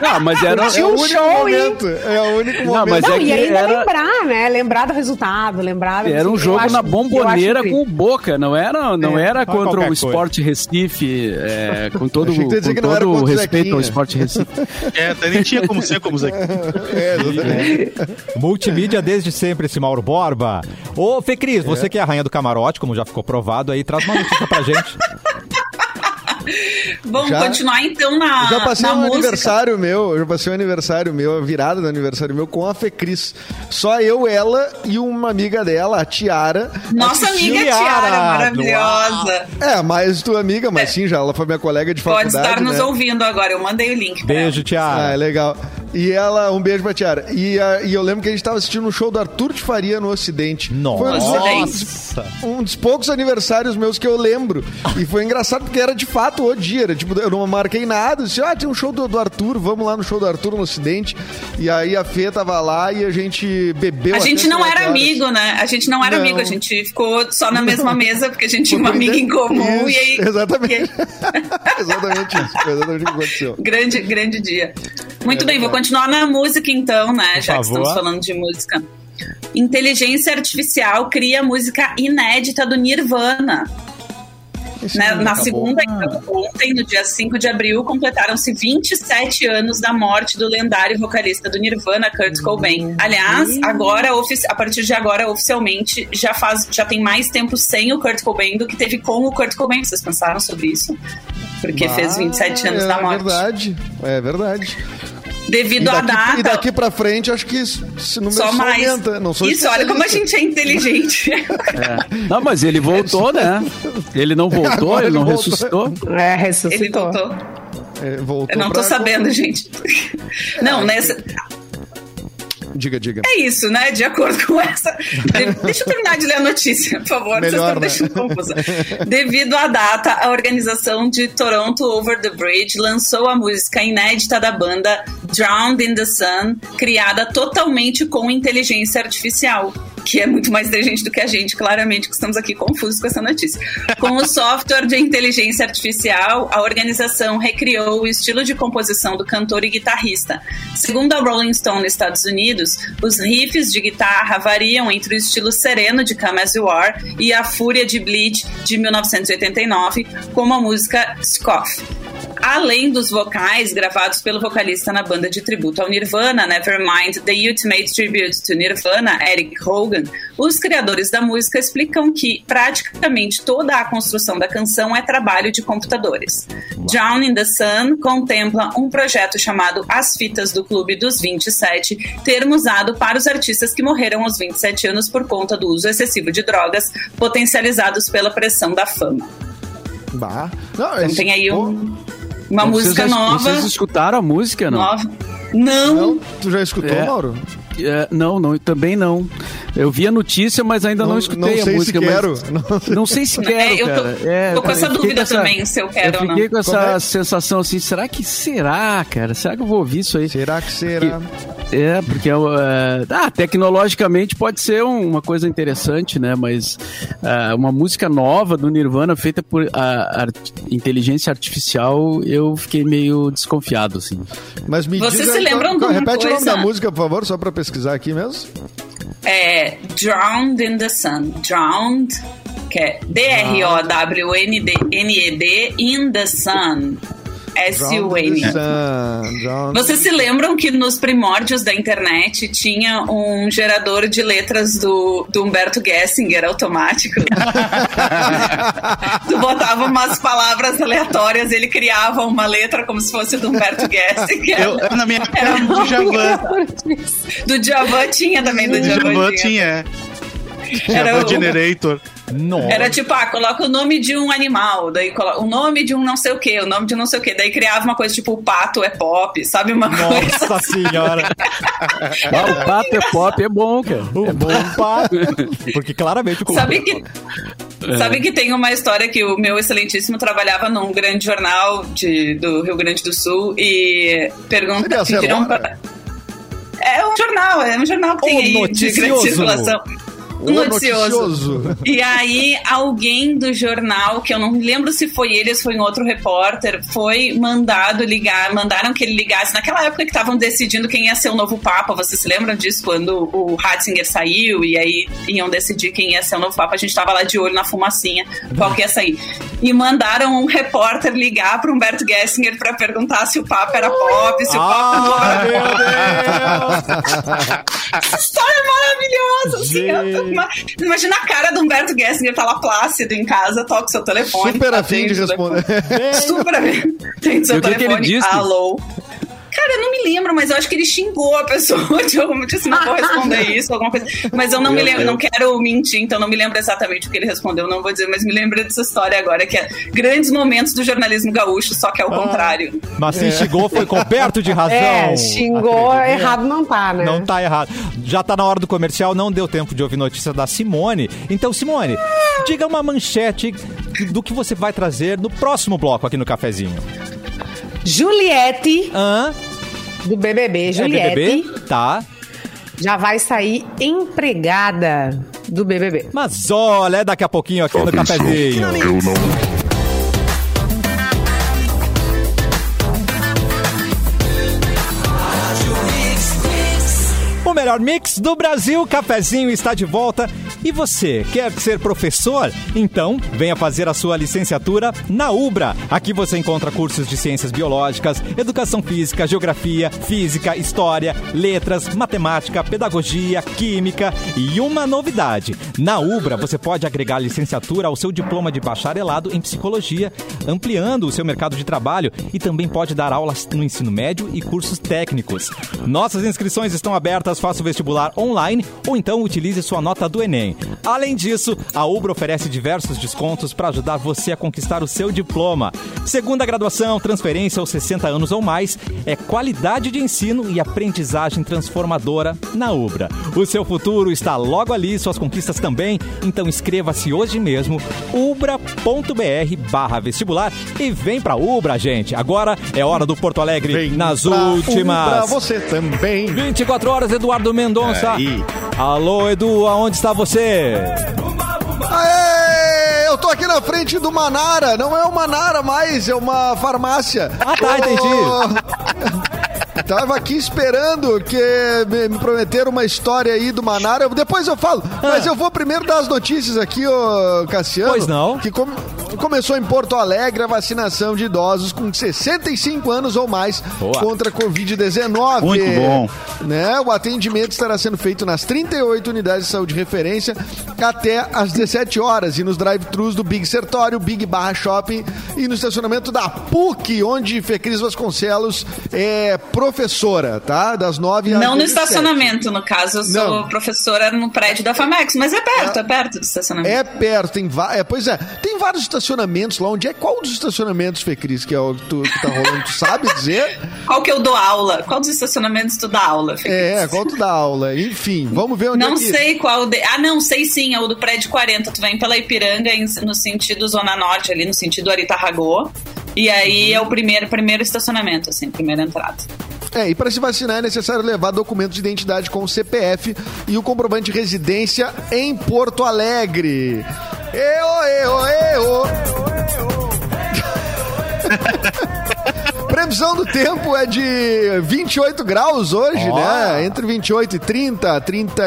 Não, mas era Tinha o um único show, momento. É o único momento. Não, mas Não, é que e ainda era... lembrar, né? Lembrar do resultado, lembrar. Era um assim, jogo acho, na bomboneira com o Boca, não era, não É, era contra o Sport Recife, é, com todo, com todo o respeito ao. Sport Recife. É, até nem tinha como ser como Zequinha. É. Multimídia desde sempre, esse Mauro Borba. Ô, Fê Cris, você que é a rainha do camarote, como já ficou provado aí, traz uma notícia pra gente. Vamos Já- continuar então na, Já passei na um música. aniversário meu, eu já passei um aniversário meu, a virada do aniversário meu com a Fecris. Só eu, ela e uma amiga dela, a Tiara. Nossa amiga Tiara, Tiara, maravilhosa. É, mais tua amiga, mas sim, já ela foi minha colega de Pode faculdade. estar nos né? ouvindo agora. Eu mandei o link. Beijo, Ah, é Tiara. legal. E ela, um beijo pra Tiara. E, a- e eu lembro que a gente tava assistindo um show do Arthur de Faria no Ocidente. Foi um dos, Nossa. um dos poucos aniversários meus que eu lembro. E foi engraçado porque era de fato o dia. Era, tipo, eu não marquei nada. Eu disse, ah, tem um show do, do Arthur, vamos lá no show do Arthur no Ocidente. E aí a Fê tava lá e a gente bebeu A gente não era horas. amigo, né? A gente não era Não. amigo, a gente ficou só na mesma mesa porque a gente tinha uma amiga em comum isso, e aí. Exatamente. exatamente isso. Foi exatamente o que aconteceu. Grande, grande dia. Muito É bem, vou verdade. Continuar na música então, né? Por já que favor. estamos falando de música. Inteligência artificial cria música inédita do Nirvana. Né? Na segunda, então, ontem, no dia 5 de abril, completaram-se 27 anos da morte do lendário vocalista do Nirvana, Kurt Cobain. Aliás, agora, a partir de agora, oficialmente, já, faz, já tem mais tempo sem o Kurt Cobain do que teve com o Kurt Cobain. Vocês pensaram sobre isso? Porque fez 27 anos é da morte. verdade, é verdade. Devido à data. e daqui pra frente, acho que esse esse número Só só, mais. aumenta. Não sou Isso, olha como a gente é inteligente. É. Não, mas ele voltou, né? Ele não voltou, Agora ele não ele voltou. ressuscitou. É, Ele ressuscitou. voltou. É, voltou Eu não tô pra- sabendo, gente. Não, nessa. Diga, diga. É isso, né? De acordo com essa. De- Deixa eu terminar de ler a notícia, por favor. vocês Melhor, estão né? deixando confusa. Devido à data, a organização de Toronto Over the Bridge lançou a música inédita da banda Drowned in the Sun, criada totalmente com inteligência artificial. Que é muito mais inteligente do que a gente, claramente, que estamos aqui confusos com essa notícia. Com o software de inteligência artificial, a organização recriou o estilo de composição do cantor e guitarrista. Segundo a Rolling Stone nos Estados Unidos, os riffs de guitarra variam entre o estilo sereno de Come As You Are e a fúria de Bleach de 1989, como a música Scoff. Além dos vocais gravados pelo vocalista na banda de tributo ao Nirvana, Nevermind The Ultimate Tribute to Nirvana, Eric Hogan, os criadores da música explicam que praticamente toda a construção da canção é trabalho de computadores. Drown in the Sun contempla um projeto chamado As Fitas do Clube dos 27, termo usado para os artistas que morreram aos 27 anos por conta do uso excessivo de drogas, potencializados pela pressão da fama. Bah. Não, Então tem aí pô, um- uma Vocês música nova. Vocês escutaram a música, não? Nova. Não. Não, tu já escutou, É. Mauro? É, não, não, também não. Eu vi a notícia, mas ainda não, Não- escutei não a sei se música. quero. mas- Não sei se quero, É, eu tô- cara. É, tô com essa eu fiquei dúvida também, se eu quero eu ou não. fiquei com essa é? sensação assim, será que será, cara? Será que eu vou ouvir isso aí? Será que será? É, porque é, é, ah, tecnologicamente pode ser um- uma coisa interessante, né? Mas ah, uma música nova do Nirvana feita por a, art- inteligência artificial, eu fiquei meio desconfiado, assim. Mas me Vocês diga, se lembram então, Repete o nome coisa? da música, por favor, só pra pesquisar aqui mesmo. É Drowned in the Sun. Drowned, que é D-R-O-W-N-D-N-E-D, in the Sun. S-U-N. Vocês se lembram que nos primórdios da internet tinha um gerador de letras do, do Humberto Gessinger automático? tu botava umas palavras aleatórias, ele criava uma letra como se fosse do Humberto Gessinger. Eu, na minha Era época, do Javan. Do Djavan tinha também, do Djavan Javan tinha. tinha. Era Javan o- Generator. Nossa. Era tipo, ah, coloca o nome de um animal, daí coloca o nome de um não sei o que, o nome de um não sei o que, daí criava uma coisa tipo, o pato é pop, sabe? Uma coisa Nossa senhora. Ah, o pato é pop, é bom, cara. O bom pato. Porque claramente o Sabe que, sabe que tem uma história que o meu excelentíssimo trabalhava num grande jornal de, do Rio Grande do Sul e pergunta, pediram pra- É um jornal, é um jornal que O tem aí de noticioso. grande circulação. O noticioso. E aí, alguém do jornal, que eu não lembro se foi ele ou se foi um outro repórter, foi mandado ligar, mandaram que ele ligasse. Naquela época que estavam decidindo quem ia ser o novo Papa, vocês se lembram disso? Quando o Ratzinger saiu e aí iam decidir quem ia ser o novo Papa, a gente tava lá de olho na fumacinha, qual que ia sair. E mandaram um repórter ligar para Humberto Gessinger para perguntar se o Papa era pop, se o Papa Ah, era meu Deus! é maravilhosa. Assim, imagina a cara do Humberto Gessinger, tá lá plácido em casa, toca o seu telefone. Super afim de responder. telefone. Super afim. Tem seu E o que ele telefone. disse? Alô. Cara, eu não me lembro, mas eu acho que ele xingou a pessoa de alguma assim, não vou responder isso, alguma coisa. Mas eu não me Meu lembro, Deus. não quero mentir, então não me lembro exatamente o que ele respondeu, não vou dizer, mas me lembro dessa história agora, que é grandes momentos do jornalismo gaúcho, só que é o contrário. Mas se xingou, foi coberto de razão. É, xingou, Acredito. errado não tá, né? Não tá errado. Já tá na hora do comercial, não deu tempo de ouvir notícia da Simone. Então, Simone, diga uma manchete do que você vai trazer no próximo bloco aqui no cafezinho. Juliette, Hã? do BBB, É Juliette, BBB? Tá. já vai sair empregada do BBB. Mas olha, é daqui a pouquinho aqui no cafezinho. Eu não. O melhor mix do Brasil, cafezinho está de volta. E você, quer ser professor? Então, venha fazer a sua licenciatura na Ubra. Aqui você encontra cursos de ciências biológicas, educação física, geografia, física, história, letras, matemática, pedagogia, química e uma novidade. Na Ubra, você pode agregar licenciatura ao seu diploma de bacharelado em psicologia, ampliando o seu mercado de trabalho e também pode dar aulas no ensino médio e cursos técnicos. Nossas inscrições estão abertas, faça o vestibular online ou então utilize sua nota do Enem. Além disso, a Ubra oferece diversos descontos para ajudar você a conquistar o seu diploma. Segunda graduação, transferência aos 60 anos ou mais, é qualidade de ensino e aprendizagem transformadora na Ubra. O seu futuro está logo ali, suas conquistas também, então inscreva-se hoje mesmo, ubra.br barra vestibular e vem pra Ubra, gente. Agora é hora do Porto Alegre Vem nas últimas. Ubra, você também. 24 horas, Eduardo Mendonça. Aí. Alô, Edu, aonde está você? Aê! Eu tô aqui na frente do Manara. Não é o Manara mais, é uma farmácia. Ah, tá, entendi. Tava aqui esperando que me, me prometeram uma história aí do Manara. Depois eu falo. Mas eu vou primeiro dar as notícias aqui, ô Cassiano. Pois não. Que come- começou em Porto Alegre a vacinação de idosos com 65 anos ou mais Boa. contra a Covid-19. Muito bom. Né? O atendimento estará sendo feito nas 38 unidades de saúde de referência até às 17 horas e nos drive-thrus do Big Sertório, Big Barra Shopping e no estacionamento da PUC, onde Fecris Vasconcelos é professora, tá? Das 9 às Não no 17. estacionamento, no caso, eu sou Não. professora no prédio da FAMEX, mas é perto, é perto do estacionamento. É perto, tem é, Pois é, tem vários estacionamentos lá. Onde é? Qual dos estacionamentos, Fecris, que é o que, tu- que tá rolando? Tu sabe dizer? Qual que eu dou aula? Qual dos estacionamentos tu dá aula? Fê? É, qual tu dá aula? Enfim, vamos ver onde Não é que... sei qual. De... Ah, não, sei sim, é o do prédio 40. Tu vem pela Ipiranga no sentido Zona Norte, ali no sentido Aritarragô. E aí é o primeiro, primeiro estacionamento, assim, primeira entrada. É, e para se vacinar é necessário levar documento de identidade com o CPF e o comprovante de residência em Porto Alegre. Eo, eo, eo. Previsão do tempo é de 28 graus hoje, Ó. né? Entre 28 e 30, 30.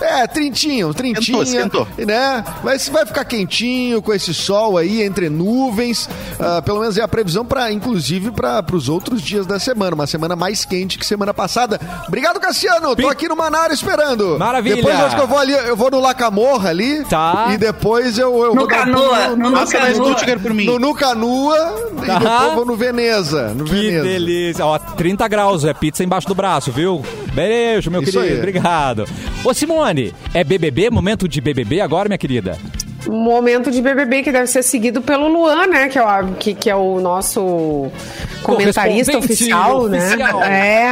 É, trintinho, trintinha. Esquentou, Né? Vai, vai ficar quentinho com esse sol aí entre nuvens. Ah, pelo menos é a previsão para, inclusive, para os outros dias da semana. Uma semana mais quente que semana passada. Obrigado, Cassiano. Tô Pi- aqui no Manara esperando. Maravilha. Depois eu acho que eu vou ali, eu vou no Lacamorra ali. Tá. E depois eu, eu No vou dar Canoa, pulo no Passa na Canoa. No, no Canoa e Tá. depois vou no Veneza. No Que Veneza. delícia. Ó, 30 graus, é pizza embaixo do braço, viu? Beijo, meu Isso querido. aí. Obrigado. Ô, Simone, é BBB? Momento de BBB agora, minha querida? Momento de BBB que deve ser seguido pelo Luan, né? Que é o, que, que é o nosso comentarista oficial, oficial. né? É.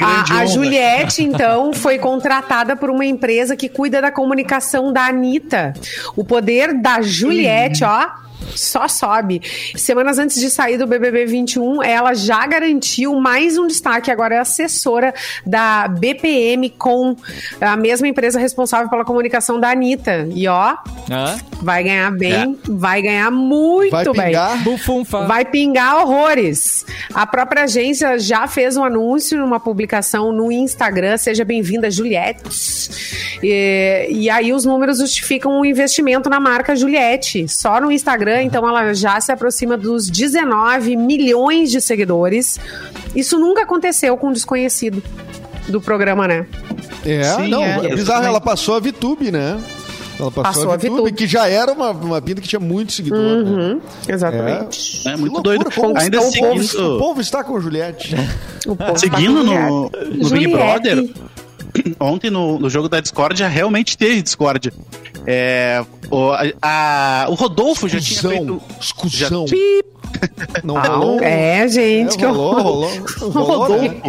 A, a. Juliette, então, foi contratada por uma empresa que cuida da comunicação da Anitta. O poder da Juliette, ó. Só sobe. Semanas antes de sair do BBB 21, ela já garantiu mais um destaque. Agora é assessora da BPM com a mesma empresa responsável pela comunicação da Anitta. E ó, Hã? vai ganhar bem, vai ganhar muito Vai bem. pingar? Bufunfa. Vai pingar horrores. A própria agência já fez um anúncio numa publicação no Instagram. Seja bem-vinda, Juliette. E, e aí os números justificam o investimento na marca Juliette. Só no Instagram, então ela já se aproxima dos 19 milhões de seguidores. Isso nunca aconteceu com um desconhecido do programa, né? É, Sim, não, é. é bizarro. Ela passou a VTube, né? Ela passou, Passou a a VTube, que já era uma, uma pinta que tinha muito seguidor. né? Uhum, exatamente. É muito Que doido. loucura, como Ainda o, povo, o seguindo, povo está com Juliette. O povo seguindo tá com no, Juliette. no Big. Brother, ontem no, no jogo da Discordia realmente teve Discordia. É, o, a- a- o Rodolfo já tinha feito. Escusão. Não Ah, rolou? é, gente, que rolou, horror. rolou, rolou, né?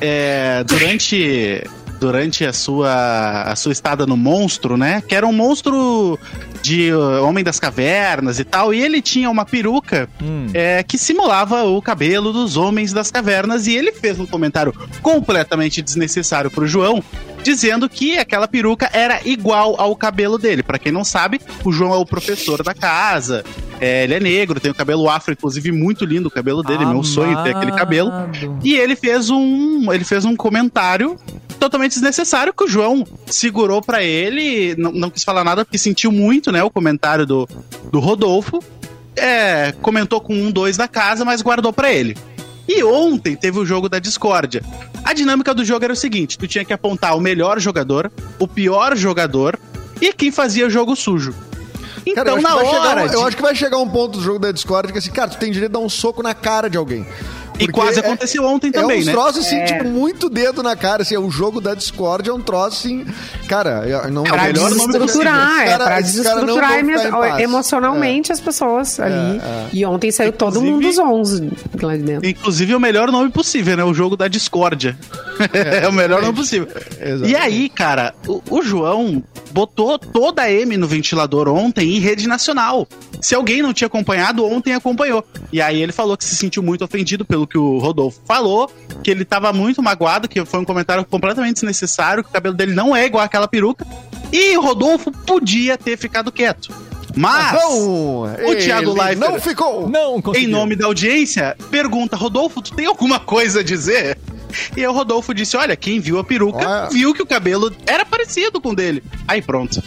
é, durante durante a sua a sua estada no monstro, né? Que era um monstro de uh, Homem das Cavernas e tal, e ele tinha uma peruca Hum. é, que simulava o cabelo dos Homens das Cavernas, e ele fez um comentário completamente desnecessário pro João, dizendo que aquela peruca era igual ao cabelo dele. Pra quem não sabe, o João é o professor da casa. é, ele é negro, tem o cabelo afro, inclusive muito lindo o cabelo dele, meu sonho ter aquele cabelo. Amado. E ele fez um, ele fez um comentário totalmente desnecessário que o João segurou pra ele, não, não quis falar nada porque sentiu muito, né, o comentário do, do Rodolfo. É, comentou com um, dois da casa, mas guardou pra ele. E ontem teve o jogo da discórdia. A dinâmica do jogo era o seguinte: tu tinha que apontar o melhor jogador, o pior jogador e quem fazia jogo sujo. Então, Cara, na chegar hora. um, eu de- acho que vai chegar um ponto do jogo da Discord que assim, cara, tu tem direito a dar um soco na cara de alguém. E quase é- aconteceu ontem É também, uns né? troços, assim, É. tipo, muito dedo na cara. Assim, o jogo da Discord é um troço, assim. Cara, é- não É o Pra desestruturar, é cara- pra desestruturar emocionalmente as pessoas ali. é. E ontem saiu todo Inclusive- mundo dos 11 lá de dentro. Inclusive, é o melhor nome possível, né? O jogo da discórdia. É, o melhor nome possível. Exatamente. E aí, cara, o, o João botou toda a M no ventilador ontem em rede nacional. Se alguém não tinha acompanhado, ontem acompanhou. E aí ele falou que se sentiu muito ofendido pelo que o Rodolfo falou, que ele tava muito magoado, que foi um comentário completamente desnecessário, que o cabelo dele não é igual àquela peruca. E o Rodolfo podia ter ficado quieto. Mas Não, o Thiago Leifert não ficou. Não em nome da audiência, pergunta: Rodolfo, tu tem alguma coisa a dizer? E aí o Rodolfo disse: Olha, quem viu a peruca Olha. viu que o cabelo era parecido com o dele. Aí pronto.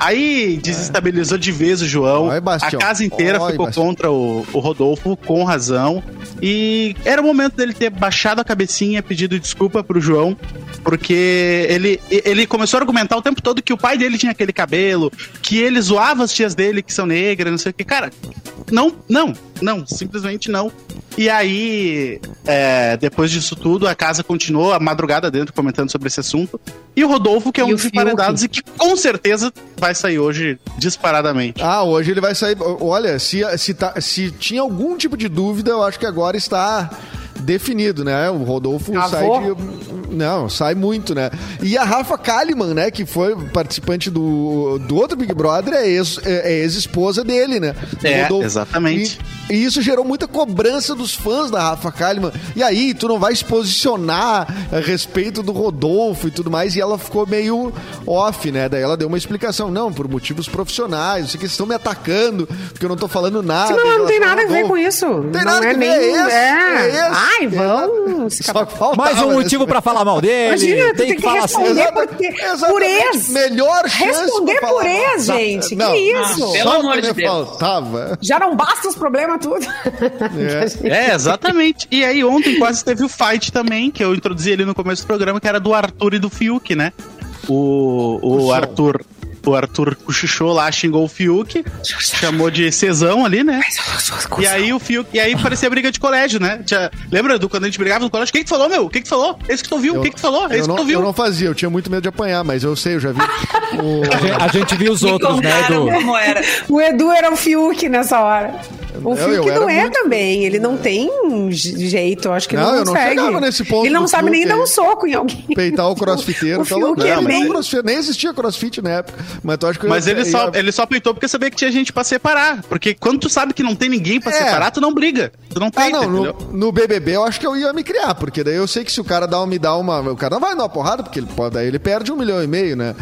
Aí desestabilizou de vez o João. Oi, a casa inteira Oi, ficou Bastião. contra o, o Rodolfo, com razão. E era o momento dele ter baixado a cabecinha, pedido desculpa pro João, porque ele, ele começou a argumentar o tempo todo que o pai dele tinha aquele cabelo, que ele zoava as tias dele que são negras, não sei o que. Cara, não, não, não, simplesmente não. E aí, é, depois disso tudo, a casa continuou a madrugada dentro comentando sobre esse assunto. E o Rodolfo, que é E um dos emparedados e que com certeza vai sair hoje disparadamente. Ah, hoje ele vai sair. Olha, se, se, tá- se tinha algum tipo de dúvida, eu acho que agora está definido, né? O Rodolfo Avô? sai de. Não, sai muito, né? E a Rafa Kalimann, né? Que foi participante do, do outro Big Brother, é ex- é- é ex-esposa dele, né? É, Rodolfo. exatamente. E, e isso gerou muita cobrança dos fãs da Rafa Kalimann. E aí, tu não vai se posicionar a respeito do Rodolfo e tudo mais. E ela ficou meio off, né? Daí ela deu uma explicação. Não, por motivos profissionais. Não sei o que, vocês estão me atacando, porque eu não tô falando nada. Em não tem nada a ver com isso. Tem não nada é a ver, nem. é é. é. Ai, vamos. Só faltava Mais um motivo pra falar mal dele. Imagina, tu tem que falar assim. exatamente, melhor chance Responder por falar mal. ex, gente. Não, que isso? não, pelo Só amor que de Deus. faltava. Já não basta os problemas tudo. É, exatamente. E aí ontem quase teve o fight também, que eu introduzi ali no começo do programa, que era do Arthur e do Fiuk, né? O, o Puxou. Arthur. O Arthur cochichou lá, xingou o Fiuk, chamou de cesão ali, né? E aí o Fiuk, e aí parecia briga de colégio, né? Tinha- lembra do quando a gente brigava no colégio? O que que falou, meu? O que que falou? Esse que tu viu? O que que tu falou? Esse que não, tu viu? eu não fazia, eu tinha muito medo de apanhar, mas eu sei, eu já vi. O- A gente, a gente viu os outros, né, Edu? como era. O Edu era o Fiuk nessa hora. O Eu- Fiuk eu era não é muito- também. Ele não tem je- jeito, eu acho que Não, não eu não consegue. chegava nesse ponto Ele não sabe Fiuk nem dar um soco em alguém. peitar o crossfiteiro, O Fiuk louco? é Não, bem- nem, crossfit, nem existia crossfit na época. Mas tu acha que eu Mas ia- ele só, ia- ele só peitou porque sabia que tinha gente pra separar. Porque quando tu sabe que não tem ninguém pra É. separar, tu não briga. Tu não Ah, peita, não, entendeu? no, no BBB eu acho que eu ia me criar, porque daí eu sei que se o cara dá, me dá uma. O cara não vai dar uma porrada, porque ele pode, daí ele perde um milhão e meio, né?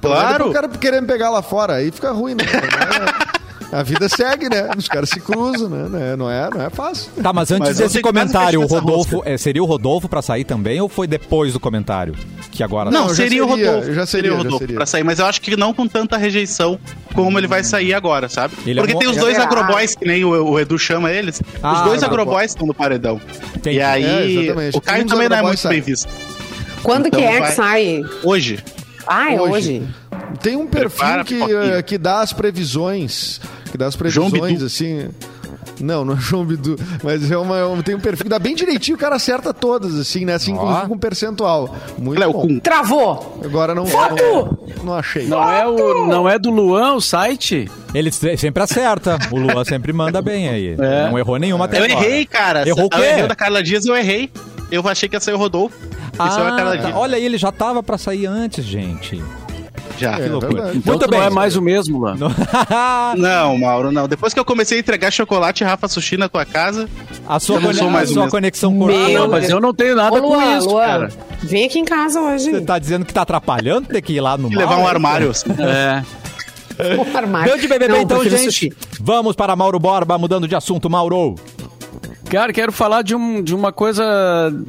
Claro. O cara querer me pegar lá fora, aí fica ruim, né? A vida segue, né? Os caras se cruzam, né? Não é, não é fácil. Tá, mas antes Mas desse comentário, o Rodolfo, é, seria o Rodolfo pra sair também ou foi depois do comentário? Que agora Não, Não, já seria, o seria, Rodolfo. já seria, o já Rodolfo seria. pra sair, mas eu acho que não com tanta rejeição como ele vai sair agora, sabe? Ele é Porque um- tem os é dois verdade. agroboys, que nem o, o Edu chama eles. Ah, os dois tá. agroboys estão no paredão. Entendi. E aí, É, o Caio Um também não é muito bem sai. visto. Quando Então que é vai- que sai? Hoje. Ah, é Hoje. hoje. Tem um perfil Prepara, que, pipoquinha. eh, que dá as previsões. Que dá as previsões, assim. Não, não é João Bidu, mas é uma, é tem um perfil que dá bem direitinho, o cara acerta todas, assim, né? Assim, inclusive com percentual. Muito Léo bom. Kuhn. Travou. Agora não, Foto! não, não achei. Não é, o, não é do Luan o site? Ele se- sempre acerta. O Luan sempre manda bem aí. É. Não errou nenhuma até Eu agora. errei, cara. Errou o Eu quê? errei o da Carla Dias, eu errei. Eu achei que ia sair o Rodolfo. Ah, é tá. Dias. olha aí, ele já tava pra sair antes, gente. Já. É, Que loucura. verdade. Então Muito bem. não é mais o mesmo, Luan. Não, Mauro, não. Depois que eu comecei a entregar chocolate Rafa Sushi na tua casa, A sua, Eu não sou mais a sua conexão com Meu Ah, não, mas eu não tenho nada Ô, com Luan, isso, Luan, cara. vem aqui em casa hoje. Você tá dizendo que tá atrapalhando ter que ir lá no mal, levar um armário. assim. É. O armário. Grande BBB, Não, então, gente. sushi. Vamos para Mauro Borba, mudando de assunto, Mauro. Cara, quero falar de, um, de uma coisa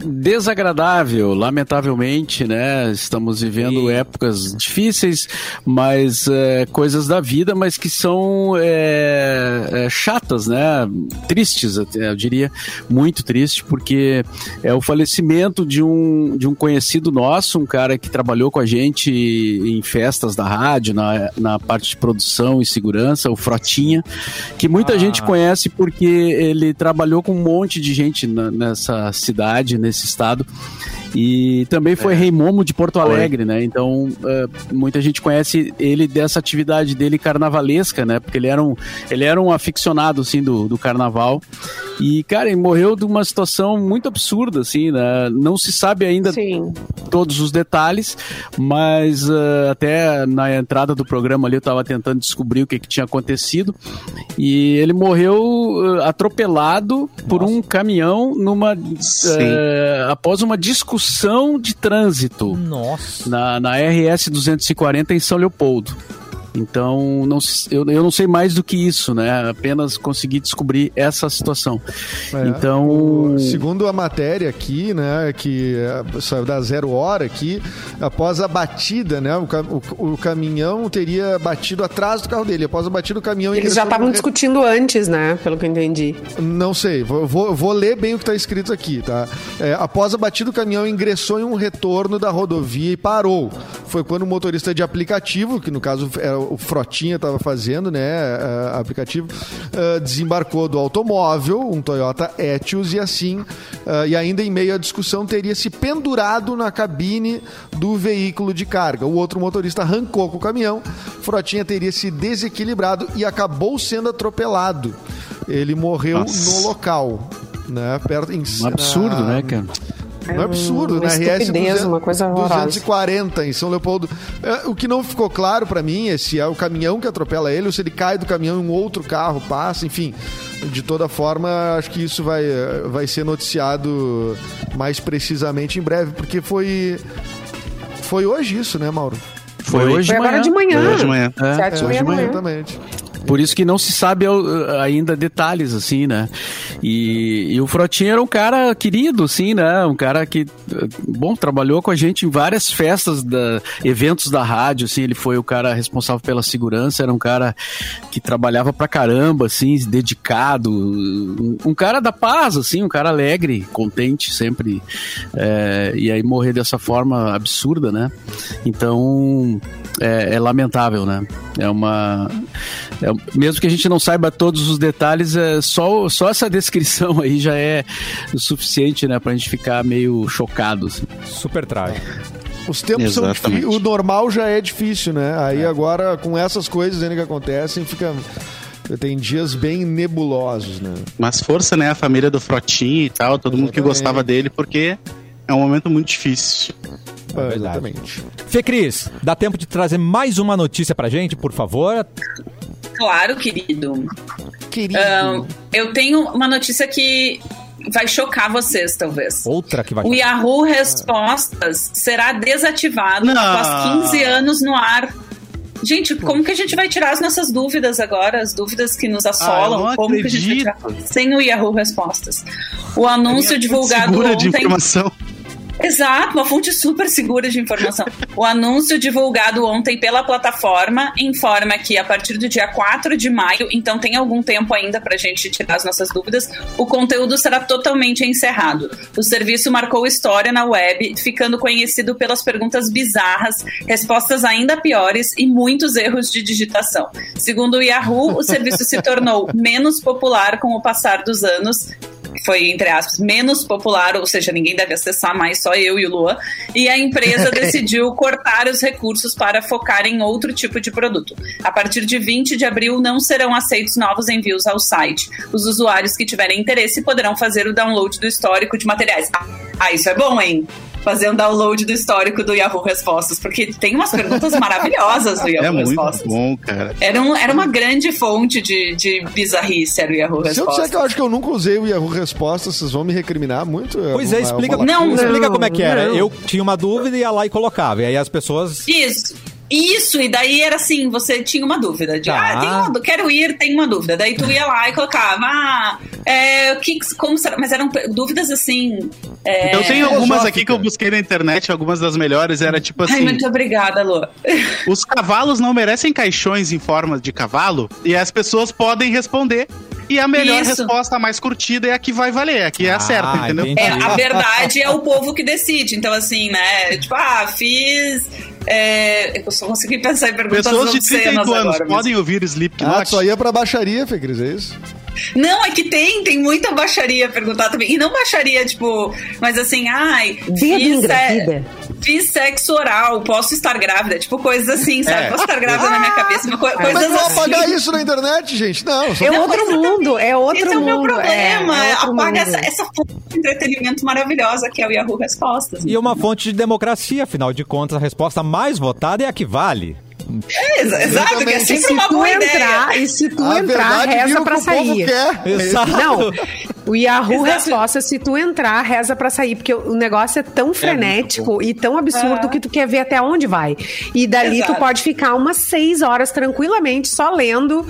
desagradável, lamentavelmente, né? Estamos vivendo E- épocas difíceis, mas é, coisas da vida, mas que são é, é, chatas, né? Tristes, eu diria, muito triste, porque é o falecimento de um, de um conhecido nosso, um cara que trabalhou com a gente em festas da rádio, na, na parte de produção e segurança, o Frotinha, que muita Ah. gente conhece porque ele trabalhou com um monte de gente na- nessa cidade, nesse estado. E também foi rei momo de Porto Alegre, né? Então, eh, muita gente conhece ele dessa atividade dele carnavalesca, né? Porque ele era um, ele era um aficionado, assim, do, do carnaval. E, cara, ele morreu de uma situação muito absurda, assim, né? Não se sabe ainda Sim. Todos os detalhes, mas eh, até na entrada do programa ali eu estava tentando descobrir o que, que tinha acontecido e ele morreu eh, atropelado por um caminhão numa eh, após uma discussão de trânsito Nossa. na, na RS 240 em São Leopoldo. Então, não, eu, eu não sei mais do que isso, né? Apenas consegui descobrir essa situação. É, então, o- segundo a matéria aqui, né, que é, saiu da zero hora aqui, após a batida, né, o, o- o caminhão teria batido atrás do carro dele. Após a batida, o caminhão Eles já estavam discutindo antes, né? Pelo que eu entendi. Não sei, vou, vou, vou ler bem o que está escrito aqui, tá? É, após a batida, o caminhão ingressou em um retorno da rodovia e parou. Foi quando o motorista de aplicativo, que no caso era o Frotinha estava fazendo, né? é, aplicativo, é, desembarcou do automóvel, um Toyota Etios, e assim, é, e ainda em meio à discussão, teria se pendurado na cabine do veículo de carga. O outro motorista arrancou com o caminhão, Frotinha teria se desequilibrado e acabou sendo atropelado. Ele morreu Nossa. no local. Né, perto, em, um absurdo, na- né, cara? Não é absurdo, Uma né? RS estupidez, 200, uma coisa horrorosa. 240 em São Leopoldo. É, o que não ficou claro pra mim é se é o caminhão que atropela ele ou se ele cai do caminhão e um outro carro passa, enfim. De toda forma, acho que isso vai, vai ser noticiado mais precisamente em breve, porque foi. Foi hoje isso, né, Mauro? Foi hoje Foi agora de manhã. Foi hoje de manhã. É. Sete e É, meia hoje da manhã. exatamente. Por isso que não se sabe ainda detalhes, assim, né? E, e o Frotinha era um cara querido, assim, né? Um cara que, bom, trabalhou com a gente em várias festas, da, eventos da rádio, assim. Ele foi o cara responsável pela segurança, era um cara que trabalhava pra caramba, assim, dedicado. Um, um cara da paz, assim, um cara alegre, contente sempre. É, e aí morrer dessa forma absurda, né? Então, é, é lamentável, né? É uma. é- mesmo que a gente não saiba todos os detalhes, é só, só essa descrição aí já é o suficiente, né? Pra gente ficar meio chocado. assim. Super trágico. Os tempos são Exatamente. difíceis. O normal já é difícil, né? Aí agora, com essas coisas ainda que acontecem, fica. Tem dias bem nebulosos, né? Mas força, né? A família do Frotinho e tal, todo mundo que Exatamente. gostava dele, porque é um momento muito difícil. É, exatamente. Fê Cris, dá tempo de trazer mais uma notícia pra gente, por favor? Claro, querido. Querido. Ahn, eu tenho uma notícia que vai chocar vocês, talvez. Outra que vai. O Yahoo Respostas será desativado Não. após 15 anos no ar. Gente, como que a gente vai tirar as nossas dúvidas agora? As dúvidas que nos assolam? Ah, como que a gente vai acredito. tirar? Sem o Yahoo Respostas. O anúncio divulgado Segura de ontem. informação. Exato, uma fonte super segura de informação. O anúncio divulgado ontem pela plataforma informa que a partir do dia 4 de maio, então tem algum tempo ainda para a gente tirar as nossas dúvidas, o conteúdo será totalmente encerrado. O serviço marcou história na web, ficando conhecido pelas perguntas bizarras, respostas ainda piores e muitos erros de digitação. Segundo o Yahoo, o serviço se tornou menos popular com o passar dos anos foi, entre aspas, menos popular, ou seja, ninguém deve acessar mais, só eu e o Luan, e a empresa decidiu cortar os recursos para focar em outro tipo de produto. A partir de 20 de abril não serão aceitos novos envios ao site. Os usuários que tiverem interesse poderão fazer o download do histórico de materiais. Ah, isso é bom, hein? Fazer um download do histórico do Yahoo Respostas, porque tem umas perguntas maravilhosas do Yahoo É muito Respostas. bom, cara. Era, um- era uma grande fonte de, de bizarrice, era o Yahoo Se eu Respostas. disser que eu acho que eu nunca usei o Yahoo Respostas, vocês vão me recriminar muito? Pois é, uma- explica, uma- Não, explica não, como é que era. não. Eu tinha uma dúvida, ia lá e colocava. E aí as pessoas. Isso. Isso, e daí era assim, você tinha uma dúvida. De, Tá. ah, tenho uma, quero ir, tenho uma dúvida. Daí tu ia lá e colocava, ah, é, o que, como será? Mas eram dúvidas assim... é, Eu tenho algumas aqui que eu busquei na internet, algumas das melhores, era tipo Ai, assim. muito obrigada, Lu. Os cavalos não merecem caixões em forma de cavalo e as pessoas podem responder. E a melhor Isso. resposta, a mais curtida, é a que vai valer, a que é a Ah, certa, entendeu? entendi. É, a verdade é o povo que decide. Então, assim, né? Tipo, ah, fiz. É, eu só consegui pensar em perguntas Pessoas de obscenas 38 anos agora, mas- podem ouvir Ah, Slipknot. tu só ia pra baixaria, Fê Cris, é isso? Não, é que tem, tem muita baixaria perguntar também. E não baixaria, tipo, mas assim, ai, fiz, engravida. fiz sexo oral, posso estar grávida? Tipo, coisas assim, sabe? É. Posso estar grávida na minha cabeça, uma co- é coisas eu vou assim. apagar isso na internet, gente? Não, só É Não, outro mundo, é outro Esse é o meu mundo. problema. é, é Apaga mundo. essa, essa fonte de entretenimento maravilhosa que é o Yahoo Respostas. E uma fonte de democracia, afinal de contas, a resposta mais votada é a que vale. É, exa- exato, que é sempre se uma tu boa ideia. entrar, e se tu a entrar, reza pra que o povo sair. Exato. Não, o Yahoo Exato. Resposta, se tu entrar, reza pra sair, porque o negócio é tão frenético e tão absurdo Ah. que tu quer ver até onde vai. E dali Exato. tu pode ficar umas seis horas tranquilamente só lendo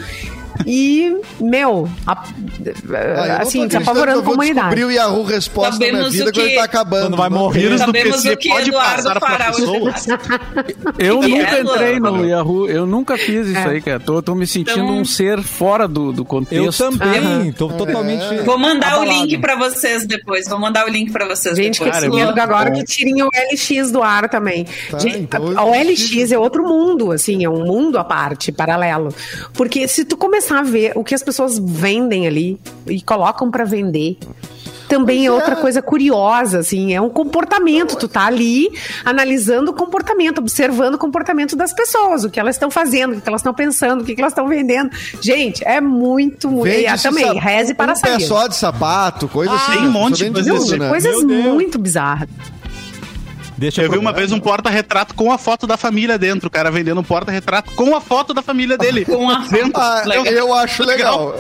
e, meu, a- Ah, eu assim, se que apavorando eu a comunidade. descobrir o Yahoo Resposta na minha Sabemos vida o quando ele que- tá acabando. Quando vai morrer. do Sabemos PC o que pode Eduardo passar hoje. pessoas? Eu Que nunca é, entrei Lu? no Yahoo, eu nunca fiz isso É. aí, cara. Tô, tô me sentindo Então- um ser fora do, do Eu contexto. também, tô totalmente. Vou mandar o abalado. link pra vocês depois. Vou mandar o link pra vocês Gente, que depois. É muito medo agora bom. que tirem o LX do ar também. Tá, Gente, então a- o eu LX é outro mundo, assim, é um mundo à parte, paralelo. Porque se tu começar a ver o que as pessoas vendem ali e colocam pra vender, também é é. outra coisa curiosa, assim, é um comportamento. Tu tá ali analisando o comportamento, observando o comportamento das pessoas, o que elas estão fazendo, o que elas estão pensando, o que elas estão vendendo. Gente, é muito, muito. Também, sap- reze para um pé sair. só de sapato, coisa assim. tem né? um monte Só de coisa tudo, assim. né? Coisas muito bizarras. Deixa Eu vi uma vez um porta-retrato com a foto da família dentro. O cara vendendo um porta-retrato com a foto da família dele. Com a dentro. Ah, eu, eu acho legal.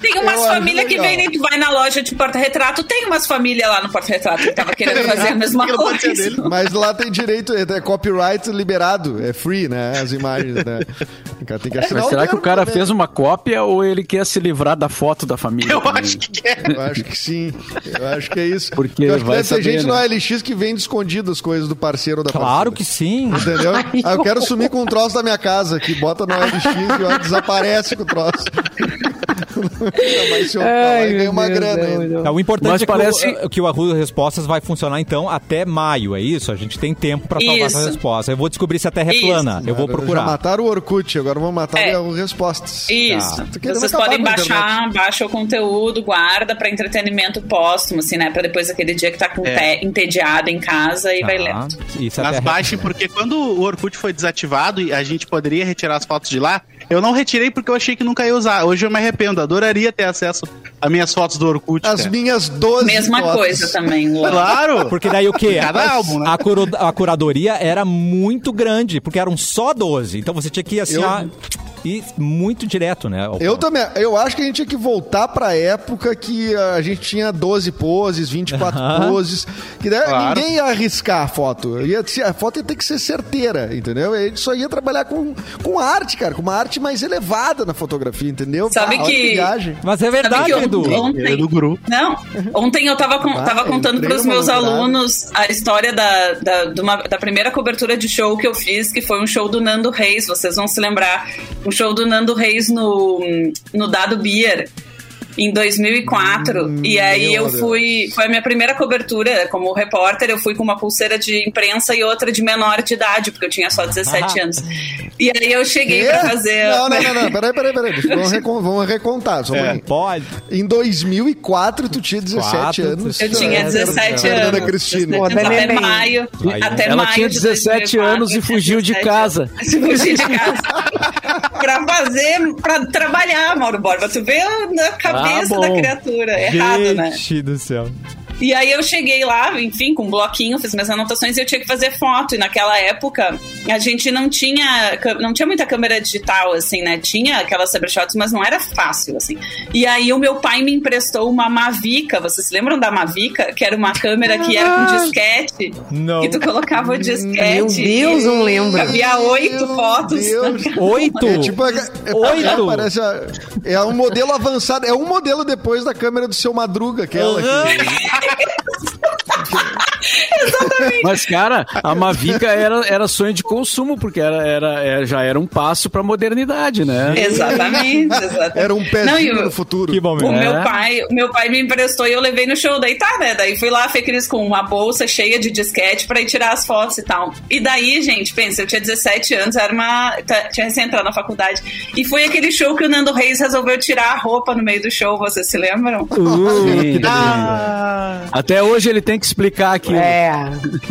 Tem umas famílias que vendem, tu vai na loja de porta-retrato, tem umas famílias lá no porta-retrato que tava querendo fazer a mesma coisa. Mas lá tem direito, é é copyright liberado, é free, né? As imagens, né? O cara tem que assinar Mas será que o cara também. fez uma cópia ou ele quer se livrar da foto da família? Eu também? acho que é. Eu acho que sim. Eu acho que é isso. Porque eu acho que vai deve ter saber, gente né? no LX que vende escondido as coisas do parceiro ou da Claro parceira. que sim. Entendeu? Ah, eu quero sumir com um troço da minha casa, que bota no LX e ó, desaparece com o troço. Ouve falar e ganha uma grana ainda. É, o importante Mas é que, parece- o, que o Yahoo Respostas vai funcionar então até maio, é isso? A gente tem tempo pra salvar Isso. essa resposta. Eu vou descobrir se a Terra é Isso. plana. Eu vou Já procurar. mataram o Orkut, agora vão matar É. o Yahoo Respostas. Isso. Tá. Querendo Vocês podem baixar, baixa o conteúdo, guarda pra entretenimento póstumo, assim, né? Pra depois aquele dia que tá com É. te- entediado em casa e vai Tá. lendo. A Mas Terra- baixe, porque quando o Orkut foi desativado e a gente poderia retirar as fotos de lá, eu não retirei porque eu achei que nunca ia usar. Hoje eu me arrependo, adoraria ter acesso às minhas fotos do Orkut. As cara. minhas 12 Mesma fotos. coisa também. Claro! Porque daí o quê? Cada a, álbum, né? a, a curadoria era muito grande, porque eram só 12. Então você tinha que ir assim, Eu- ó, e muito direto, né? Eu também. Eu acho que a gente tinha que voltar pra época que a gente tinha 12 poses, 24 Aham. poses. Que daí Claro. ninguém ia arriscar a foto. Ia, a foto ia ter que ser certeira, entendeu? A gente só ia trabalhar com, com arte, cara. Com uma arte mais elevada na fotografia, entendeu? Sabe Ah, que- viagem. Mas é Sabe verdade, que Edu. ontem, É do Guru. Não, ontem eu tava, com- Ah, tava contando pros meus alunos a história da, da, de uma- da primeira cobertura de show que eu fiz, que foi um show do Nando Reis, vocês vão se lembrar. Um show do Nando Reis no, no Dado Beer. Em 2004, Hum, e aí eu Deus. fui. Foi a minha primeira cobertura como repórter. Eu fui com uma pulseira de imprensa e outra de menor de idade, porque eu tinha só 17 Ah. anos. E aí eu cheguei Quê? pra fazer. Não, não, não, não. Peraí, peraí, peraí. Vamos, recon- vamos recontar. Só É. Pode. Em 2004, tu tinha 17 Quatro, anos. Eu tinha É, 17 Fernanda anos. Cristina. Pô, até maio. Aí, até ela maio tinha de 17 anos e fugiu de 17 casa. Fugiu de casa. pra fazer, pra trabalhar, Mauro Borba. Tu vê a cabeça Ah, da criatura. Errado, né? Gente do céu. E aí eu cheguei lá, enfim, com um bloquinho, fiz minhas anotações e eu tinha que fazer foto. E naquela época a gente não tinha, não tinha muita câmera digital, assim, né? Tinha aquelas cybershots, mas não era fácil, assim. E aí o meu pai me emprestou uma Mavica. Vocês se lembram da Mavica? Que era uma câmera que era com disquete. Não. Que tu colocava o disquete. Meu Deus, não lembro. Havia oito Meu fotos. Deus. Oito? É tipo. É, é- Oito? parece a- é um modelo avançado. É um modelo depois da câmera do seu Madruga, aquela que. like Mas, cara, a Mavica era, era sonho de consumo, porque era, era, era- já era um passo pra modernidade, né? Exatamente, exatamente. Era um pezinho Não, e o- no futuro. Que momento. O É. meu pai, o meu pai me emprestou e eu levei no show. Daí tá, né? Daí fui lá, Fê Cris, com uma bolsa cheia de disquete pra ir tirar as fotos e tal. E daí, gente, pensa, eu tinha 17 anos, era uma. tá- Tinha recém entrado na faculdade. E foi aquele show que o Nando Reis resolveu tirar a roupa no meio do show, vocês se lembram? Ui. Ah, Até hoje ele tem que explicar aquilo. É.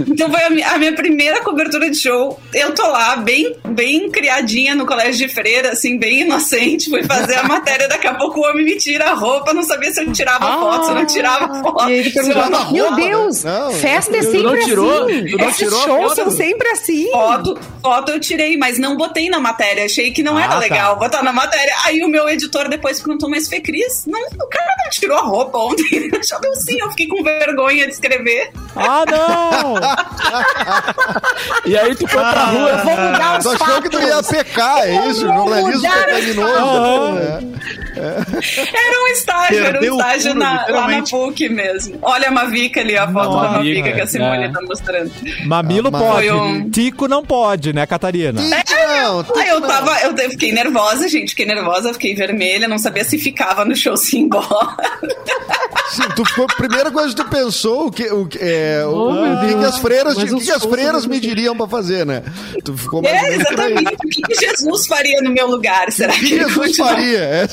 Então foi a mi- a minha primeira cobertura de show. Eu tô lá, bem, bem criadinha no colégio de freira, assim, bem inocente. Fui fazer a matéria, daqui a pouco o homem me tira a roupa. Não sabia se eu tirava foto, se eu não tirava foto. Ah. Ele perguntou, não- meu Deus? Não. festa é sempre não tirou? assim. Tu não Esses tirou shows são sempre assim. Foto, foto eu tirei, mas não botei na matéria. Achei que não Ah, era tá. legal botar na matéria. Aí o meu editor depois perguntou, mas Fê Cris, não, o cara não tirou a roupa ontem. Eu deu sim, eu fiquei com vergonha de escrever. Ah, não! E aí tu foi pra rua. Vou mudar os Tu achou que tu ia pecar, é isso? Jornalismo pecaminoso. É. Era um estágio, era um Perdeu estágio na- lá na. PUC mesmo. Olha a Mavica ali, a foto Não, da Mavica, Mavica que a Simone é. tá mostrando. Mamilo Mas- pode, um- Tico não pode, né, Catarina? Não, tu- Aí eu não. tava, eu fiquei nervosa, gente, fiquei nervosa, fiquei vermelha, não sabia se ficava no show se embora. Sim, tu ficou, primeira coisa que tu pensou, o que, o, que- é, o, Oh, o que, que as freiras, Mas o que, que as freiras me diriam pra fazer, né? Tu ficou mais É, exatamente. O que, que Jesus faria no meu lugar? Será O que que Jesus continua- faria? É.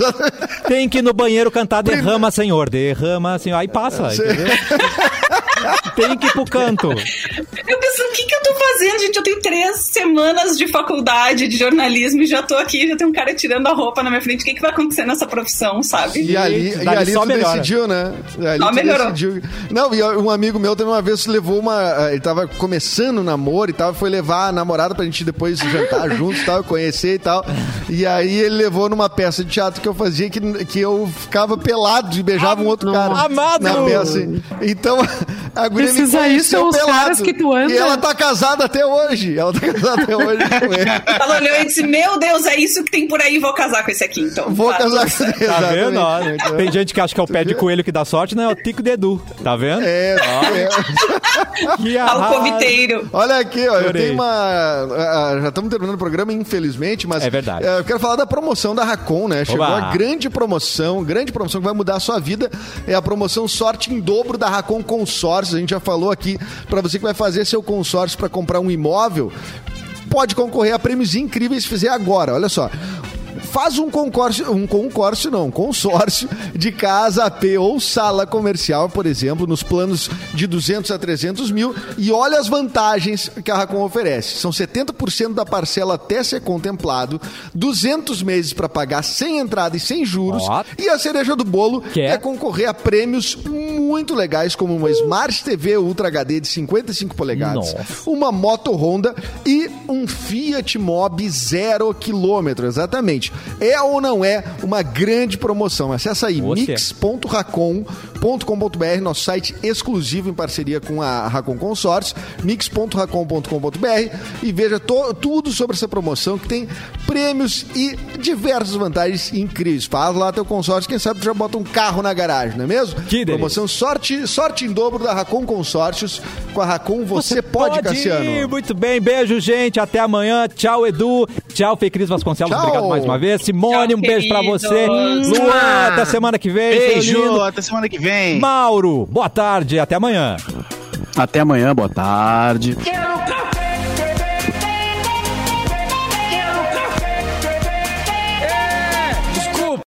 Tem que ir no banheiro cantar Derrama, Senhor, derrama, Senhor. Aí passa, entendeu? Tem que ir pro canto. Eu pensando, o que, que eu tô fazendo, gente? Eu tenho três semanas de faculdade de jornalismo e já tô aqui, já tem um cara tirando a roupa na minha frente. O que, que vai acontecer nessa profissão, sabe? E ali, e ali só tu melhora. decidiu, né? Ali Só melhorou. decidiu. Não, e um amigo meu também uma vez levou uma. Ele tava começando o namoro e tal, foi levar a namorada pra gente depois jantar juntos e tal, conhecer e tal. E aí ele levou numa peça de teatro que eu fazia que, que eu ficava pelado e beijava um outro cara. Amado! Na peça. Então, a guria me Precisa conheceu isso, são os pelado. caras que tu anda. E ela tá casada até hoje. Ela tá casada até hoje com ele. Ela olhou e disse: Meu Deus, é isso que tem por aí, vou casar com esse aqui, então. Vou Tá, casar com certo. Tá vendo? ó? Tem gente que acha que é o pé de coelho que dá sorte, não é o tico dedu. Tá vendo? É, é. Que. Alcoviteiro. Olha aqui, ó, eu tenho uma. ah, ah, Já estamos terminando o programa, infelizmente, mas. É verdade. eh, Eu quero falar da promoção da Racon, né? Chegou Oba. a grande promoção, grande promoção que vai mudar a sua vida. É a promoção Sorte em Dobro da Racon Consórcios. A gente já falou aqui para você que vai fazer seu consórcio para comprar um imóvel. Pode concorrer a prêmios incríveis se fizer agora. Olha só. Faz um concórcio, um concórcio não, um consórcio de casa, AP ou sala comercial, por exemplo, nos planos de 200 a 300 mil e olha as vantagens que a Racon oferece. São 70% da parcela até ser contemplado, 200 meses para pagar sem entrada e sem juros Ó. e a cereja do bolo Que é? é concorrer a prêmios muito legais como uma Smart TV Ultra HD de 55 polegadas, Nossa. uma moto Honda e um Fiat Mobi zero quilômetro, exatamente. É ou não é uma grande promoção? Acesse aí Você. mix.racon.com.br, nosso site exclusivo em parceria com a Racon Consórcio, mix.racon.com.br e veja tudo sobre essa promoção que tem prêmios e diversas vantagens incríveis. Faz lá teu consórcio, quem sabe tu já bota um carro na garagem, não é mesmo? Que delícia. promoção sorte, sorte em dobro da Racon Consórcios. Com a Racon você, pode, Cassiano. ir. Muito bem, beijo, gente. Até amanhã. Tchau, Edu. Tchau, Fê Cris Vasconcelos. Tchau. Obrigado mais uma vez. Simone, Tchau, um beijo pra queridos. você. Luan, até semana que vem. Beijo, lindo. até semana que vem. Mauro, boa tarde. Até amanhã. Até amanhã, boa tarde. Quero café!